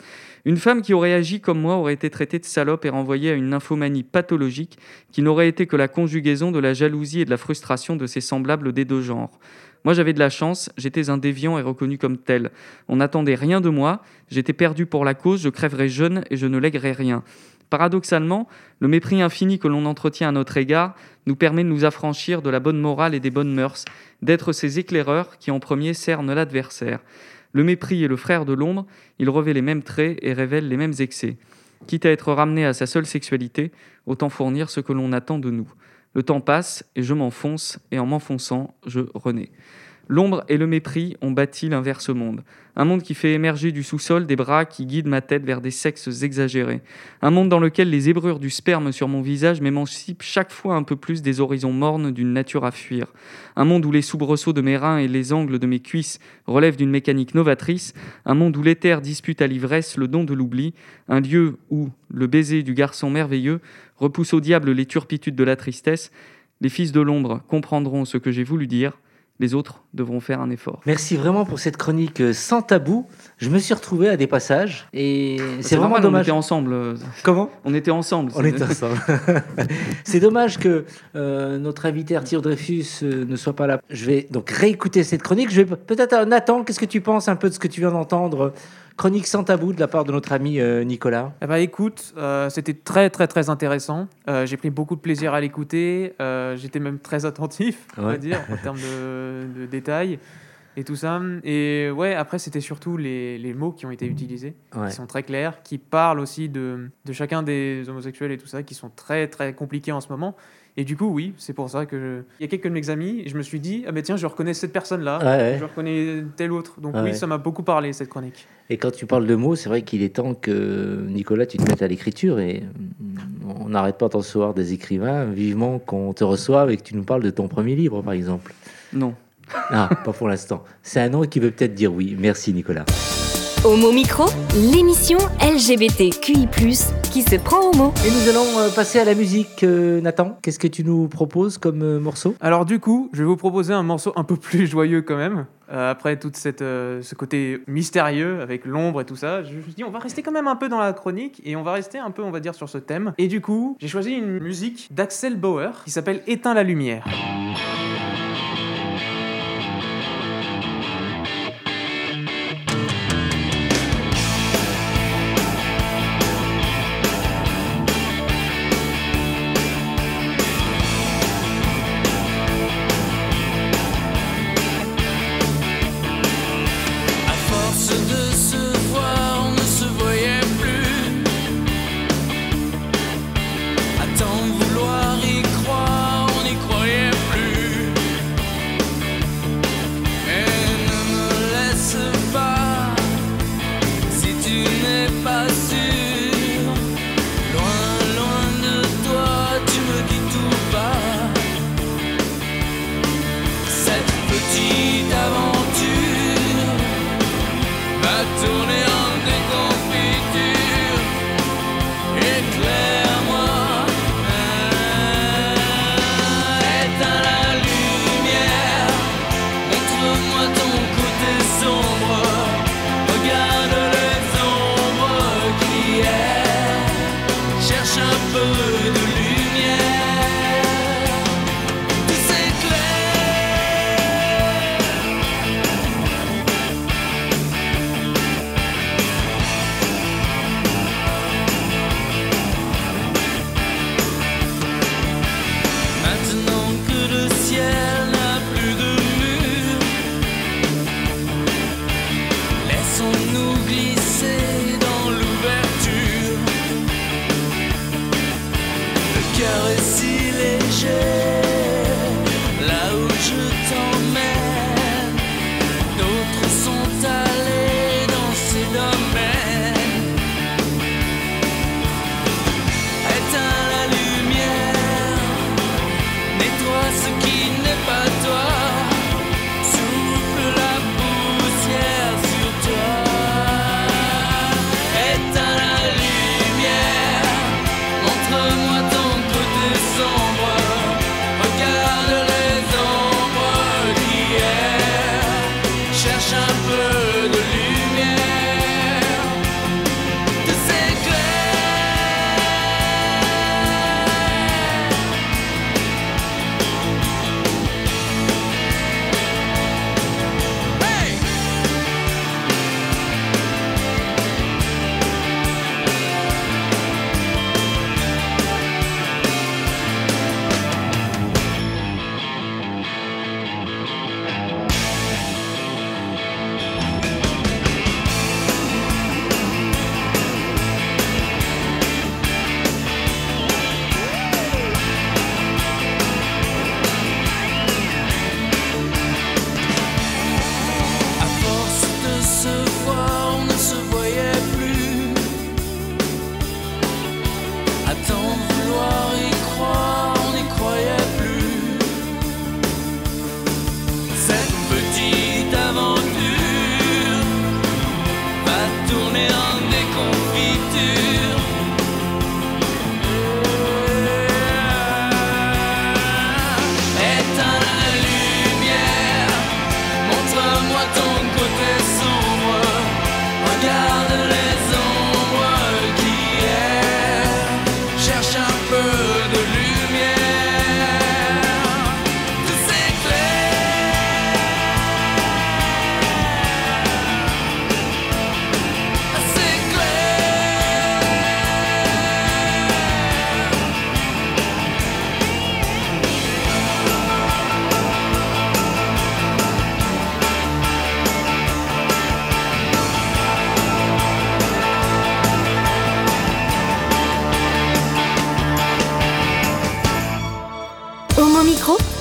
Une femme qui aurait agi comme moi aurait été traitée de salope et renvoyée à une nymphomanie pathologique qui n'aurait été que la conjugaison de la jalousie et de la frustration de ses semblables des deux genres. Moi, j'avais de la chance, j'étais un déviant et reconnu comme tel. On n'attendait rien de moi, j'étais perdu pour la cause, je crèverais jeune et je ne lèguerais rien. Paradoxalement, le mépris infini que l'on entretient à notre égard nous permet de nous affranchir de la bonne morale et des bonnes mœurs, d'être ces éclaireurs qui en premier cernent l'adversaire. Le mépris est le frère de l'ombre, il revêt les mêmes traits et révèle les mêmes excès. Quitte à être ramené à sa seule sexualité, autant fournir ce que l'on attend de nous. Le temps passe et je m'enfonce, et en m'enfonçant, je renais. L'ombre et le mépris ont bâti l'inverse monde. Un monde qui fait émerger du sous-sol des bras qui guident ma tête vers des sexes exagérés. Un monde dans lequel les ébrures du sperme sur mon visage m'émancipent chaque fois un peu plus des horizons mornes d'une nature à fuir. Un monde où les soubresauts de mes reins et les angles de mes cuisses relèvent d'une mécanique novatrice. Un monde où l'éther dispute à l'ivresse le don de l'oubli. Un lieu où le baiser du garçon merveilleux repousse au diable les turpitudes de la tristesse. Les fils de l'ombre comprendront ce que j'ai voulu dire les autres devront faire un effort. Merci vraiment pour cette chronique euh, sans tabou. Je me suis retrouvé à des passages et c'est vraiment normal, dommage. On était ensemble. euh, Comment? On était ensemble. On est ensemble. *laughs* c'est dommage que euh, notre invité Arthur Dreyfus euh, ne soit pas là. Je vais donc réécouter cette chronique. Je vais peut-être Nathan, qu'est-ce que tu penses un peu de ce que tu viens d'entendre? Chronique sans tabou de la part de notre ami euh, Nicolas. Eh ben, écoute, euh, c'était très très très intéressant. Euh, j'ai pris beaucoup de plaisir à l'écouter. J'étais même très attentif, on va dire, en termes de, de détails et tout ça. Et ouais, après c'était surtout les, les mots qui ont été utilisés, Ouais. qui sont très clairs, qui parlent aussi de, de chacun des homosexuels et tout ça, qui sont très très compliqués en ce moment. Et du coup, oui, c'est pour ça que je- il y a quelques de mes amis, et je me suis dit, ah ben tiens, je reconnais cette personne-là, Ouais, ouais. je reconnais tel autre. Donc Ouais, oui, ouais. ça m'a beaucoup parlé cette chronique. Et quand tu parles de mots, c'est vrai qu'il est temps que Nicolas, tu te mettes à l'écriture et mm, on n'arrête pas de recevoir des écrivains. Vivement qu'on te reçoive et que tu nous parles de ton premier livre, par exemple. Non. Ah, pas pour l'instant. C'est un nom qui veut peut-être dire oui. Merci Nicolas. Homo Micro, l'émission LGBTQI+, qui se prend au mot. Et nous allons euh, passer à la musique, euh, Nathan. Qu'est-ce que tu nous proposes comme euh, morceau? Alors du coup, je vais vous proposer un morceau un peu plus joyeux quand même. Euh, après tout cette, euh, ce côté mystérieux avec l'ombre et tout ça, je me suis dit on va rester quand même un peu dans la chronique et on va rester un peu on va dire sur ce thème. Et du coup, j'ai choisi une musique d'Axel Bauer qui s'appelle Éteins la lumière.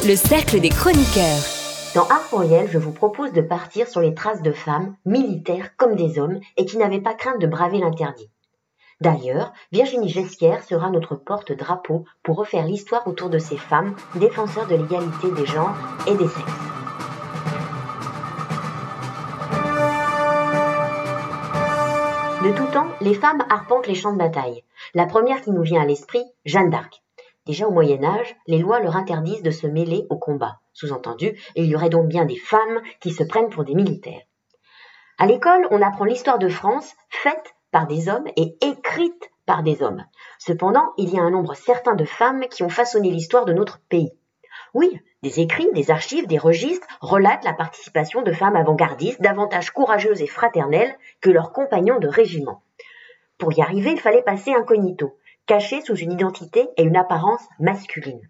Le cercle des chroniqueurs. Dans Art pour je vous propose de partir sur les traces de femmes, militaires comme des hommes, et qui n'avaient pas crainte de braver l'interdit. D'ailleurs, Virginie Gesquière sera notre porte-drapeau pour refaire l'histoire autour de ces femmes, défenseurs de l'égalité des genres et des sexes. De tout temps, les femmes arpentent les champs de bataille. La première qui nous vient à l'esprit, Jeanne d'Arc. Déjà au Moyen Âge, les lois leur interdisent de se mêler au combat. Sous-entendu, il y aurait donc bien des femmes qui se prennent pour des militaires. À l'école, on apprend l'histoire de France faite par des hommes et écrite par des hommes. Cependant, il y a un nombre certain de femmes qui ont façonné l'histoire de notre pays. Oui, des écrits, des archives, des registres relatent la participation de femmes avant-gardistes davantage courageuses et fraternelles que leurs compagnons de régiment. Pour y arriver, il fallait passer incognito, caché sous une identité et une apparence masculine.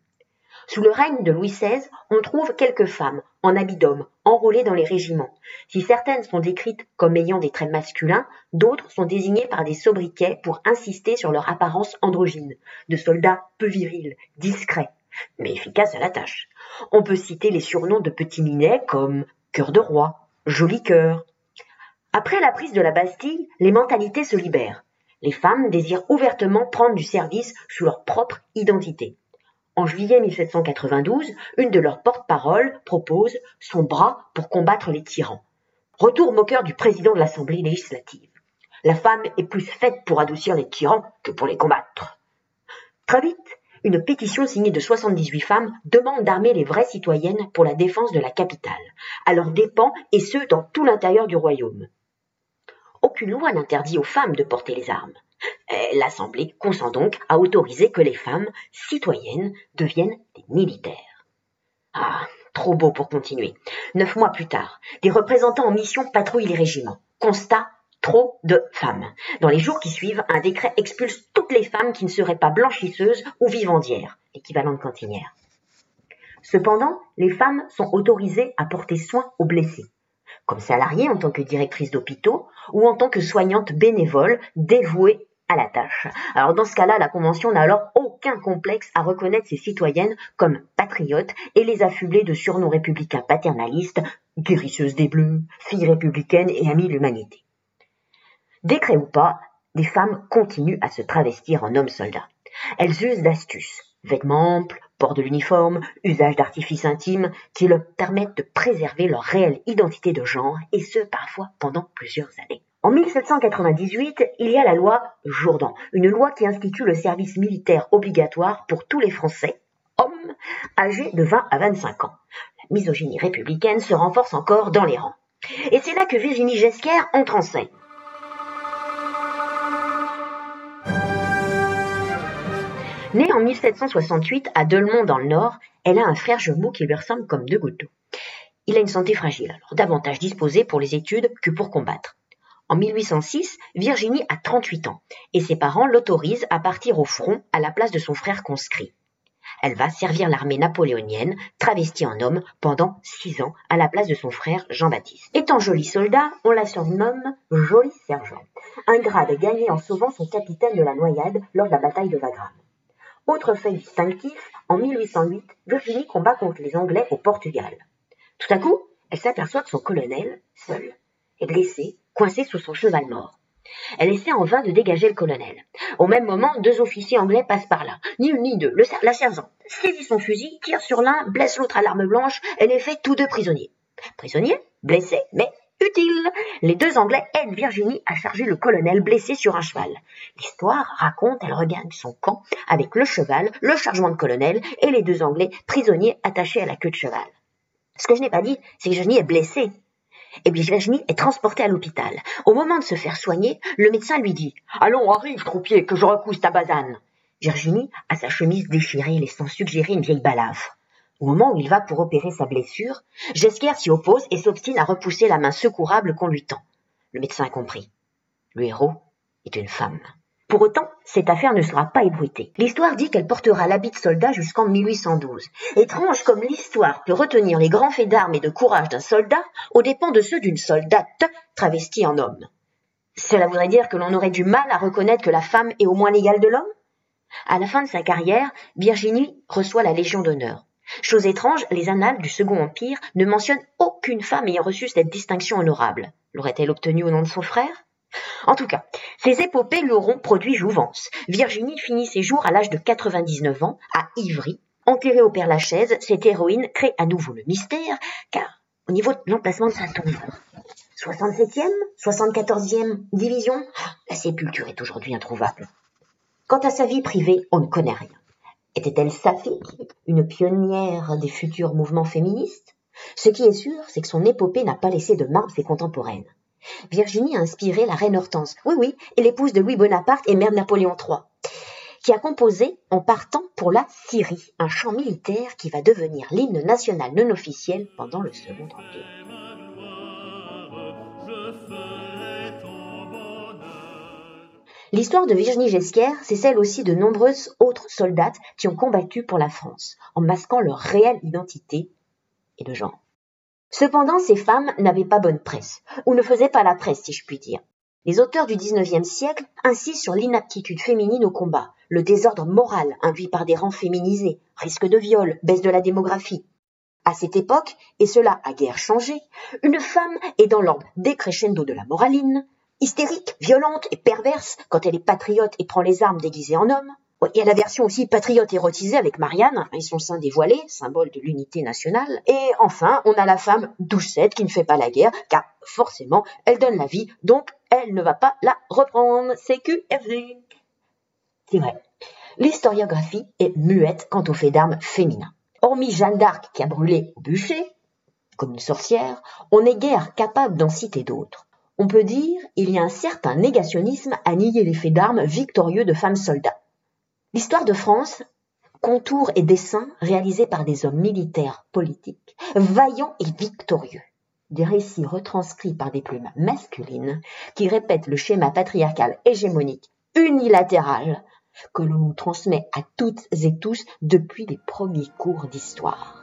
Sous le règne de Louis XVI, on trouve quelques femmes, en habit d'homme, enrôlées dans les régiments. Si certaines sont décrites comme ayant des traits masculins, d'autres sont désignées par des sobriquets pour insister sur leur apparence androgyne, de soldats peu virils, discrets, mais efficaces à la tâche. On peut citer les surnoms de petits minets comme cœur de roi, joli cœur. Après la prise de la Bastille, les mentalités se libèrent. Les femmes désirent ouvertement prendre du service sous leur propre identité. En juillet 1792, une de leurs porte-paroles propose son bras pour combattre les tyrans. Retour moqueur du président de l'Assemblée législative. La femme est plus faite pour adoucir les tyrans que pour les combattre. Très vite, une pétition signée de 78 femmes demande d'armer les vraies citoyennes pour la défense de la capitale, à leurs dépens et ce dans tout l'intérieur du royaume. Aucune loi n'interdit aux femmes de porter les armes. L'Assemblée consent donc à autoriser que les femmes citoyennes deviennent des militaires. Ah, trop beau pour continuer. Neuf mois plus tard, des représentants en mission patrouillent les régiments. Constat trop de femmes. Dans les jours qui suivent, un décret expulse toutes les femmes qui ne seraient pas blanchisseuses ou vivandières, équivalent de cantinières. Cependant, les femmes sont autorisées à porter soin aux blessés, comme salariées en tant que directrice d'hôpitaux ou en tant que soignante bénévole dévouée à la tâche. Alors dans ce cas-là, la Convention n'a alors aucun complexe à reconnaître ces citoyennes comme patriotes et les affubler de surnoms républicains paternalistes, guérisseuses des Bleus, filles républicaines et amies de l'humanité. Décret ou pas, les femmes continuent à se travestir en hommes soldats. Elles usent d'astuces, vêtements amples, port de l'uniforme, usage d'artifices intimes qui leur permettent de préserver leur réelle identité de genre, et ce parfois pendant plusieurs années. En 1798, il y a la loi Jourdan, une loi qui institue le service militaire obligatoire pour tous les Français, hommes, âgés de 20 à 25 ans. La misogynie républicaine se renforce encore dans les rangs. Et c'est là que Virginie Gesquière entre en scène. Née en 1768 à Delemont dans le Nord, elle a un frère jumeau qui lui ressemble comme deux gouttes d'eau. Il a une santé fragile, alors davantage disposé pour les études que pour combattre. En 1806, Virginie a 38 ans et ses parents l'autorisent à partir au front à la place de son frère conscrit. Elle va servir l'armée napoléonienne, travestie en homme, pendant six ans à la place de son frère Jean-Baptiste. Étant joli soldat, on la surnomme Jolie Sergent, un grade gagné en sauvant son capitaine de la noyade lors de la bataille de Wagram. Autre fait distinctif, en 1808, Virginie combat contre les Anglais au Portugal. Tout à coup, elle s'aperçoit que son colonel, seul, est blessé, coincé sous son cheval mort. Elle essaie en vain de dégager le colonel. Au même moment, deux officiers anglais passent par là. Ni une ni deux. La sergent saisit son fusil, tire sur l'un, blesse l'autre à l'arme blanche et les fait tous deux prisonniers. Prisonniers, blessés, mais utile. Les deux Anglais aident Virginie à charger le colonel blessé sur un cheval. L'histoire raconte elle regagne son camp avec le cheval, le chargement de colonel et les deux Anglais prisonniers attachés à la queue de cheval. Ce que je n'ai pas dit, c'est que Virginie est blessée. Et bien Virginie est transportée à l'hôpital. Au moment de se faire soigner, le médecin lui dit « Allons, arrive, troupier, que je recousse ta basane !» Virginie a sa chemise déchirée, laissant suggérer une vieille balafre. Au moment où il va pour opérer sa blessure, Gesquière s'y oppose et s'obstine à repousser la main secourable qu'on lui tend. Le médecin a compris. Le héros est une femme. Pour autant, cette affaire ne sera pas ébruitée. L'histoire dit qu'elle portera l'habit de soldat jusqu'en 1812. Étrange comme l'histoire peut retenir les grands faits d'armes et de courage d'un soldat aux dépens de ceux d'une soldate travestie en homme. Cela voudrait dire que l'on aurait du mal à reconnaître que la femme est au moins l'égale de l'homme? À la fin de sa carrière, Virginie reçoit la Légion d'honneur. Chose étrange, les annales du Second Empire ne mentionnent aucune femme ayant reçu cette distinction honorable. L'aurait-elle obtenue au nom de son frère? En tout cas, ces épopées l'auront produit jouvence. Virginie finit ses jours à l'âge de 99 ans, à Ivry. Enterrée au Père Lachaise, cette héroïne crée à nouveau le mystère, car au niveau de l'emplacement de sa tombe, 67e, 74e division, ah, la sépulture est aujourd'hui introuvable. Quant à sa vie privée, on ne connaît rien. Était-elle saphique, une pionnière des futurs mouvements féministes? Ce qui est sûr, c'est que son épopée n'a pas laissé de marbre ses contemporaines. Virginie a inspiré la reine Hortense, oui oui, et l'épouse de Louis Bonaparte et mère de Napoléon III, qui a composé en partant pour la Syrie, un chant militaire qui va devenir l'hymne national non officiel pendant le Second Empire. L'histoire de Virginie Ghesquière, c'est celle aussi de nombreuses autres soldates qui ont combattu pour la France, en masquant leur réelle identité et de genre. Cependant, ces femmes n'avaient pas bonne presse, ou ne faisaient pas la presse, si je puis dire. Les auteurs du XIXe siècle insistent sur l'inaptitude féminine au combat, le désordre moral induit par des rangs féminisés, risque de viol, baisse de la démographie. À cette époque, et cela a guère changé, une femme est dans l'ordre décrescendo de la moraline, hystérique, violente et perverse quand elle est patriote et prend les armes déguisées en homme. Il y a la version aussi patriote érotisée avec Marianne et son sein dévoilé, symbole de l'unité nationale. Et enfin, on a la femme doucette qui ne fait pas la guerre, car forcément, elle donne la vie, donc elle ne va pas la reprendre. C'est QFD. C'est vrai. L'historiographie est muette quant aux faits d'armes féminins. Hormis Jeanne d'Arc qui a brûlé au bûcher, comme une sorcière, on n'est guère capable d'en citer d'autres. On peut dire il y a un certain négationnisme à nier les faits d'armes victorieux de femmes soldats. L'histoire de France, contours et dessins réalisés par des hommes militaires politiques, vaillants et victorieux. Des récits retranscrits par des plumes masculines qui répètent le schéma patriarcal hégémonique unilatéral que l'on nous transmet à toutes et tous depuis les premiers cours d'histoire.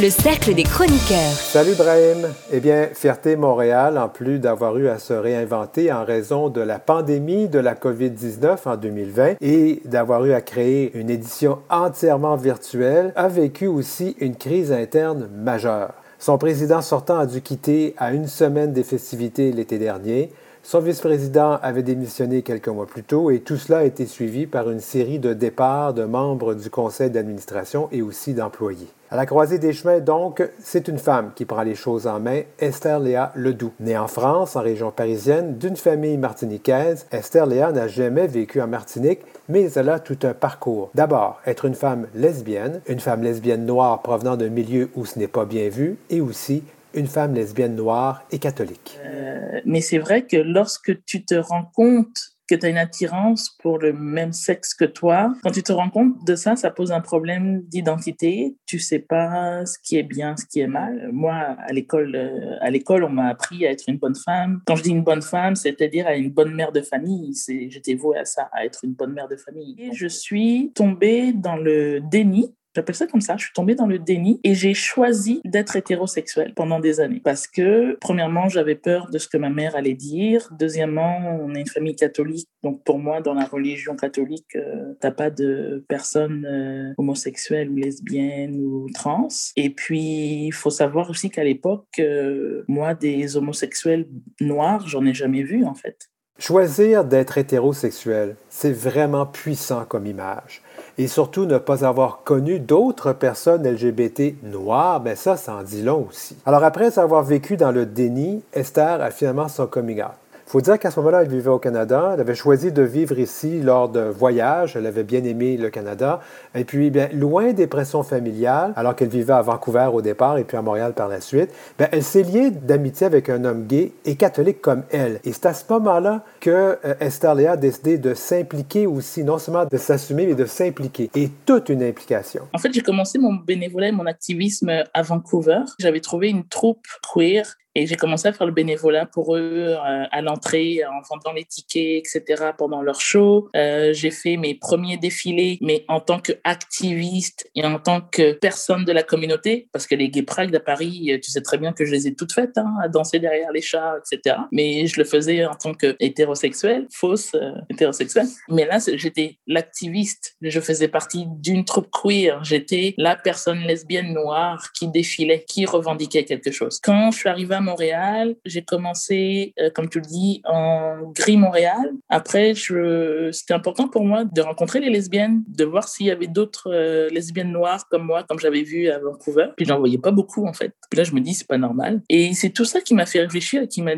Le cercle des chroniqueurs. Salut Brahim. Eh bien, Fierté Montréal, en plus d'avoir eu à se réinventer en raison de la pandémie de la COVID-19 en 2020 et d'avoir eu à créer une édition entièrement virtuelle, a vécu aussi une crise interne majeure. Son président sortant a dû quitter à une semaine des festivités l'été dernier. Son vice-président avait démissionné quelques mois plus tôt et tout cela a été suivi par une série de départs de membres du conseil d'administration et aussi d'employés. À la croisée des chemins, donc, c'est une femme qui prend les choses en main, Esther Léa Ledoux. Née en France, en région parisienne, d'une famille martiniquaise, Esther Léa n'a jamais vécu en Martinique, mais elle a tout un parcours. D'abord, être une femme lesbienne, une femme lesbienne noire provenant d'un milieu où ce n'est pas bien vu, et aussi une femme lesbienne noire et catholique. Euh, mais c'est vrai que lorsque tu te rends compte que tu as une attirance pour le même sexe que toi. Quand tu te rends compte de ça, ça pose un problème d'identité. Tu sais pas ce qui est bien, ce qui est mal. Moi, à l'école, euh, à l'école, on m'a appris à être une bonne femme. Quand je dis une bonne femme, c'est-à-dire à une bonne mère de famille. J'étais vouée à ça, à être une bonne mère de famille. Et je suis tombée dans le déni J'appelle ça comme ça. Je suis tombée dans le déni et j'ai choisi d'être hétérosexuelle pendant des années. Parce que, premièrement, j'avais peur de ce que ma mère allait dire. Deuxièmement, on est une famille catholique. Donc, pour moi, dans la religion catholique, euh, t'as pas de personnes euh, homosexuelles ou lesbiennes ou trans. Et puis, il faut savoir aussi qu'à l'époque, euh, moi, des homosexuels noirs, j'en ai jamais vu, en fait. Choisir d'être hétérosexuel, c'est vraiment puissant comme image et surtout ne pas avoir connu d'autres personnes LGBT noires, ben ça, ça en dit long aussi. Alors après avoir vécu dans le déni, Esther a finalement son coming out faut dire qu'à ce moment-là, elle vivait au Canada. Elle avait choisi de vivre ici lors d'un voyage. Elle avait bien aimé le Canada. Et puis, bien, loin des pressions familiales, alors qu'elle vivait à Vancouver au départ et puis à Montréal par la suite, bien, elle s'est liée d'amitié avec un homme gay et catholique comme elle. Et c'est à ce moment-là que euh, Esther Léa a décidé de s'impliquer aussi, non seulement de s'assumer, mais de s'impliquer. Et toute une implication. En fait, j'ai commencé mon bénévolat et mon activisme à Vancouver. J'avais trouvé une troupe queer Et j'ai commencé à faire le bénévolat pour eux euh, à l'entrée, en vendant les tickets, etc. pendant leur show. Euh, j'ai fait mes premiers défilés, mais en tant qu'activiste et en tant que personne de la communauté, parce que les Gay Pride à Paris, euh, tu sais très bien que je les ai toutes faites, hein, à danser derrière les chats, etc. Mais je le faisais en tant qu'hétérosexuel, fausse hétérosexuelle. Mais là, j'étais l'activiste. Je faisais partie d'une troupe queer. J'étais la personne lesbienne noire qui défilait, qui revendiquait quelque chose. Quand je suis arrivée à Montréal, j'ai commencé, euh, comme tu le dis, en gris Montréal. Après, c'était important pour moi de rencontrer les lesbiennes, de voir s'il y avait d'autres euh, lesbiennes noires comme moi, comme j'avais vu à Vancouver. Puis j'en voyais pas beaucoup en fait. Puis là, je me dis c'est pas normal. Et c'est tout ça qui m'a fait réfléchir et qui m'a,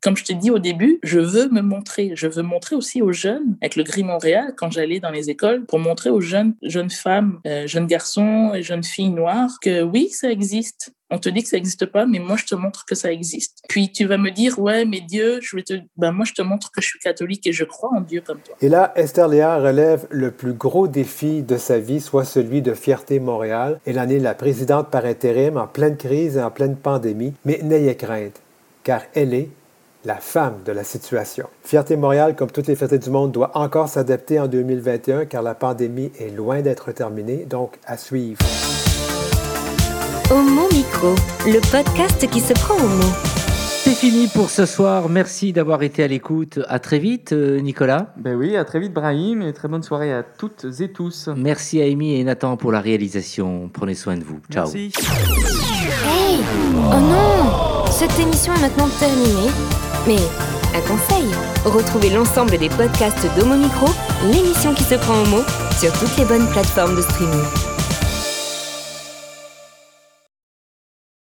comme je t'ai dit au début, je veux me montrer. Je veux montrer aussi aux jeunes avec le gris Montréal quand j'allais dans les écoles pour montrer aux jeunes jeunes femmes, euh, jeunes garçons et jeunes filles noires que oui, ça existe on te dit que ça n'existe pas, mais moi, je te montre que ça existe. Puis tu vas me dire, ouais, mais Dieu, je vais te... Ben, moi, je te montre que je suis catholique et je crois en Dieu comme toi. Et là, Esther Léa relève le plus gros défi de sa vie, soit celui de Fierté Montréal. Elle en est la présidente par intérim en pleine crise et en pleine pandémie, mais n'ayez crainte, car elle est la femme de la situation. Fierté Montréal, comme toutes les fiertés du monde, doit encore s'adapter en 2021 car la pandémie est loin d'être terminée, donc à suivre. Homo Micro, le podcast qui se prend au mot. C'est fini pour ce soir. Merci d'avoir été à l'écoute. À très vite, euh, Nicolas. Ben oui, à très vite, Brahim, et très bonne soirée à toutes et tous. Merci à Amy et Nathan pour la réalisation. Prenez soin de vous. Ciao. Merci. Hey Oh non Cette émission est maintenant terminée. Mais un conseil retrouvez l'ensemble des podcasts d'Homo Micro, l'émission qui se prend au mot, sur toutes les bonnes plateformes de streaming.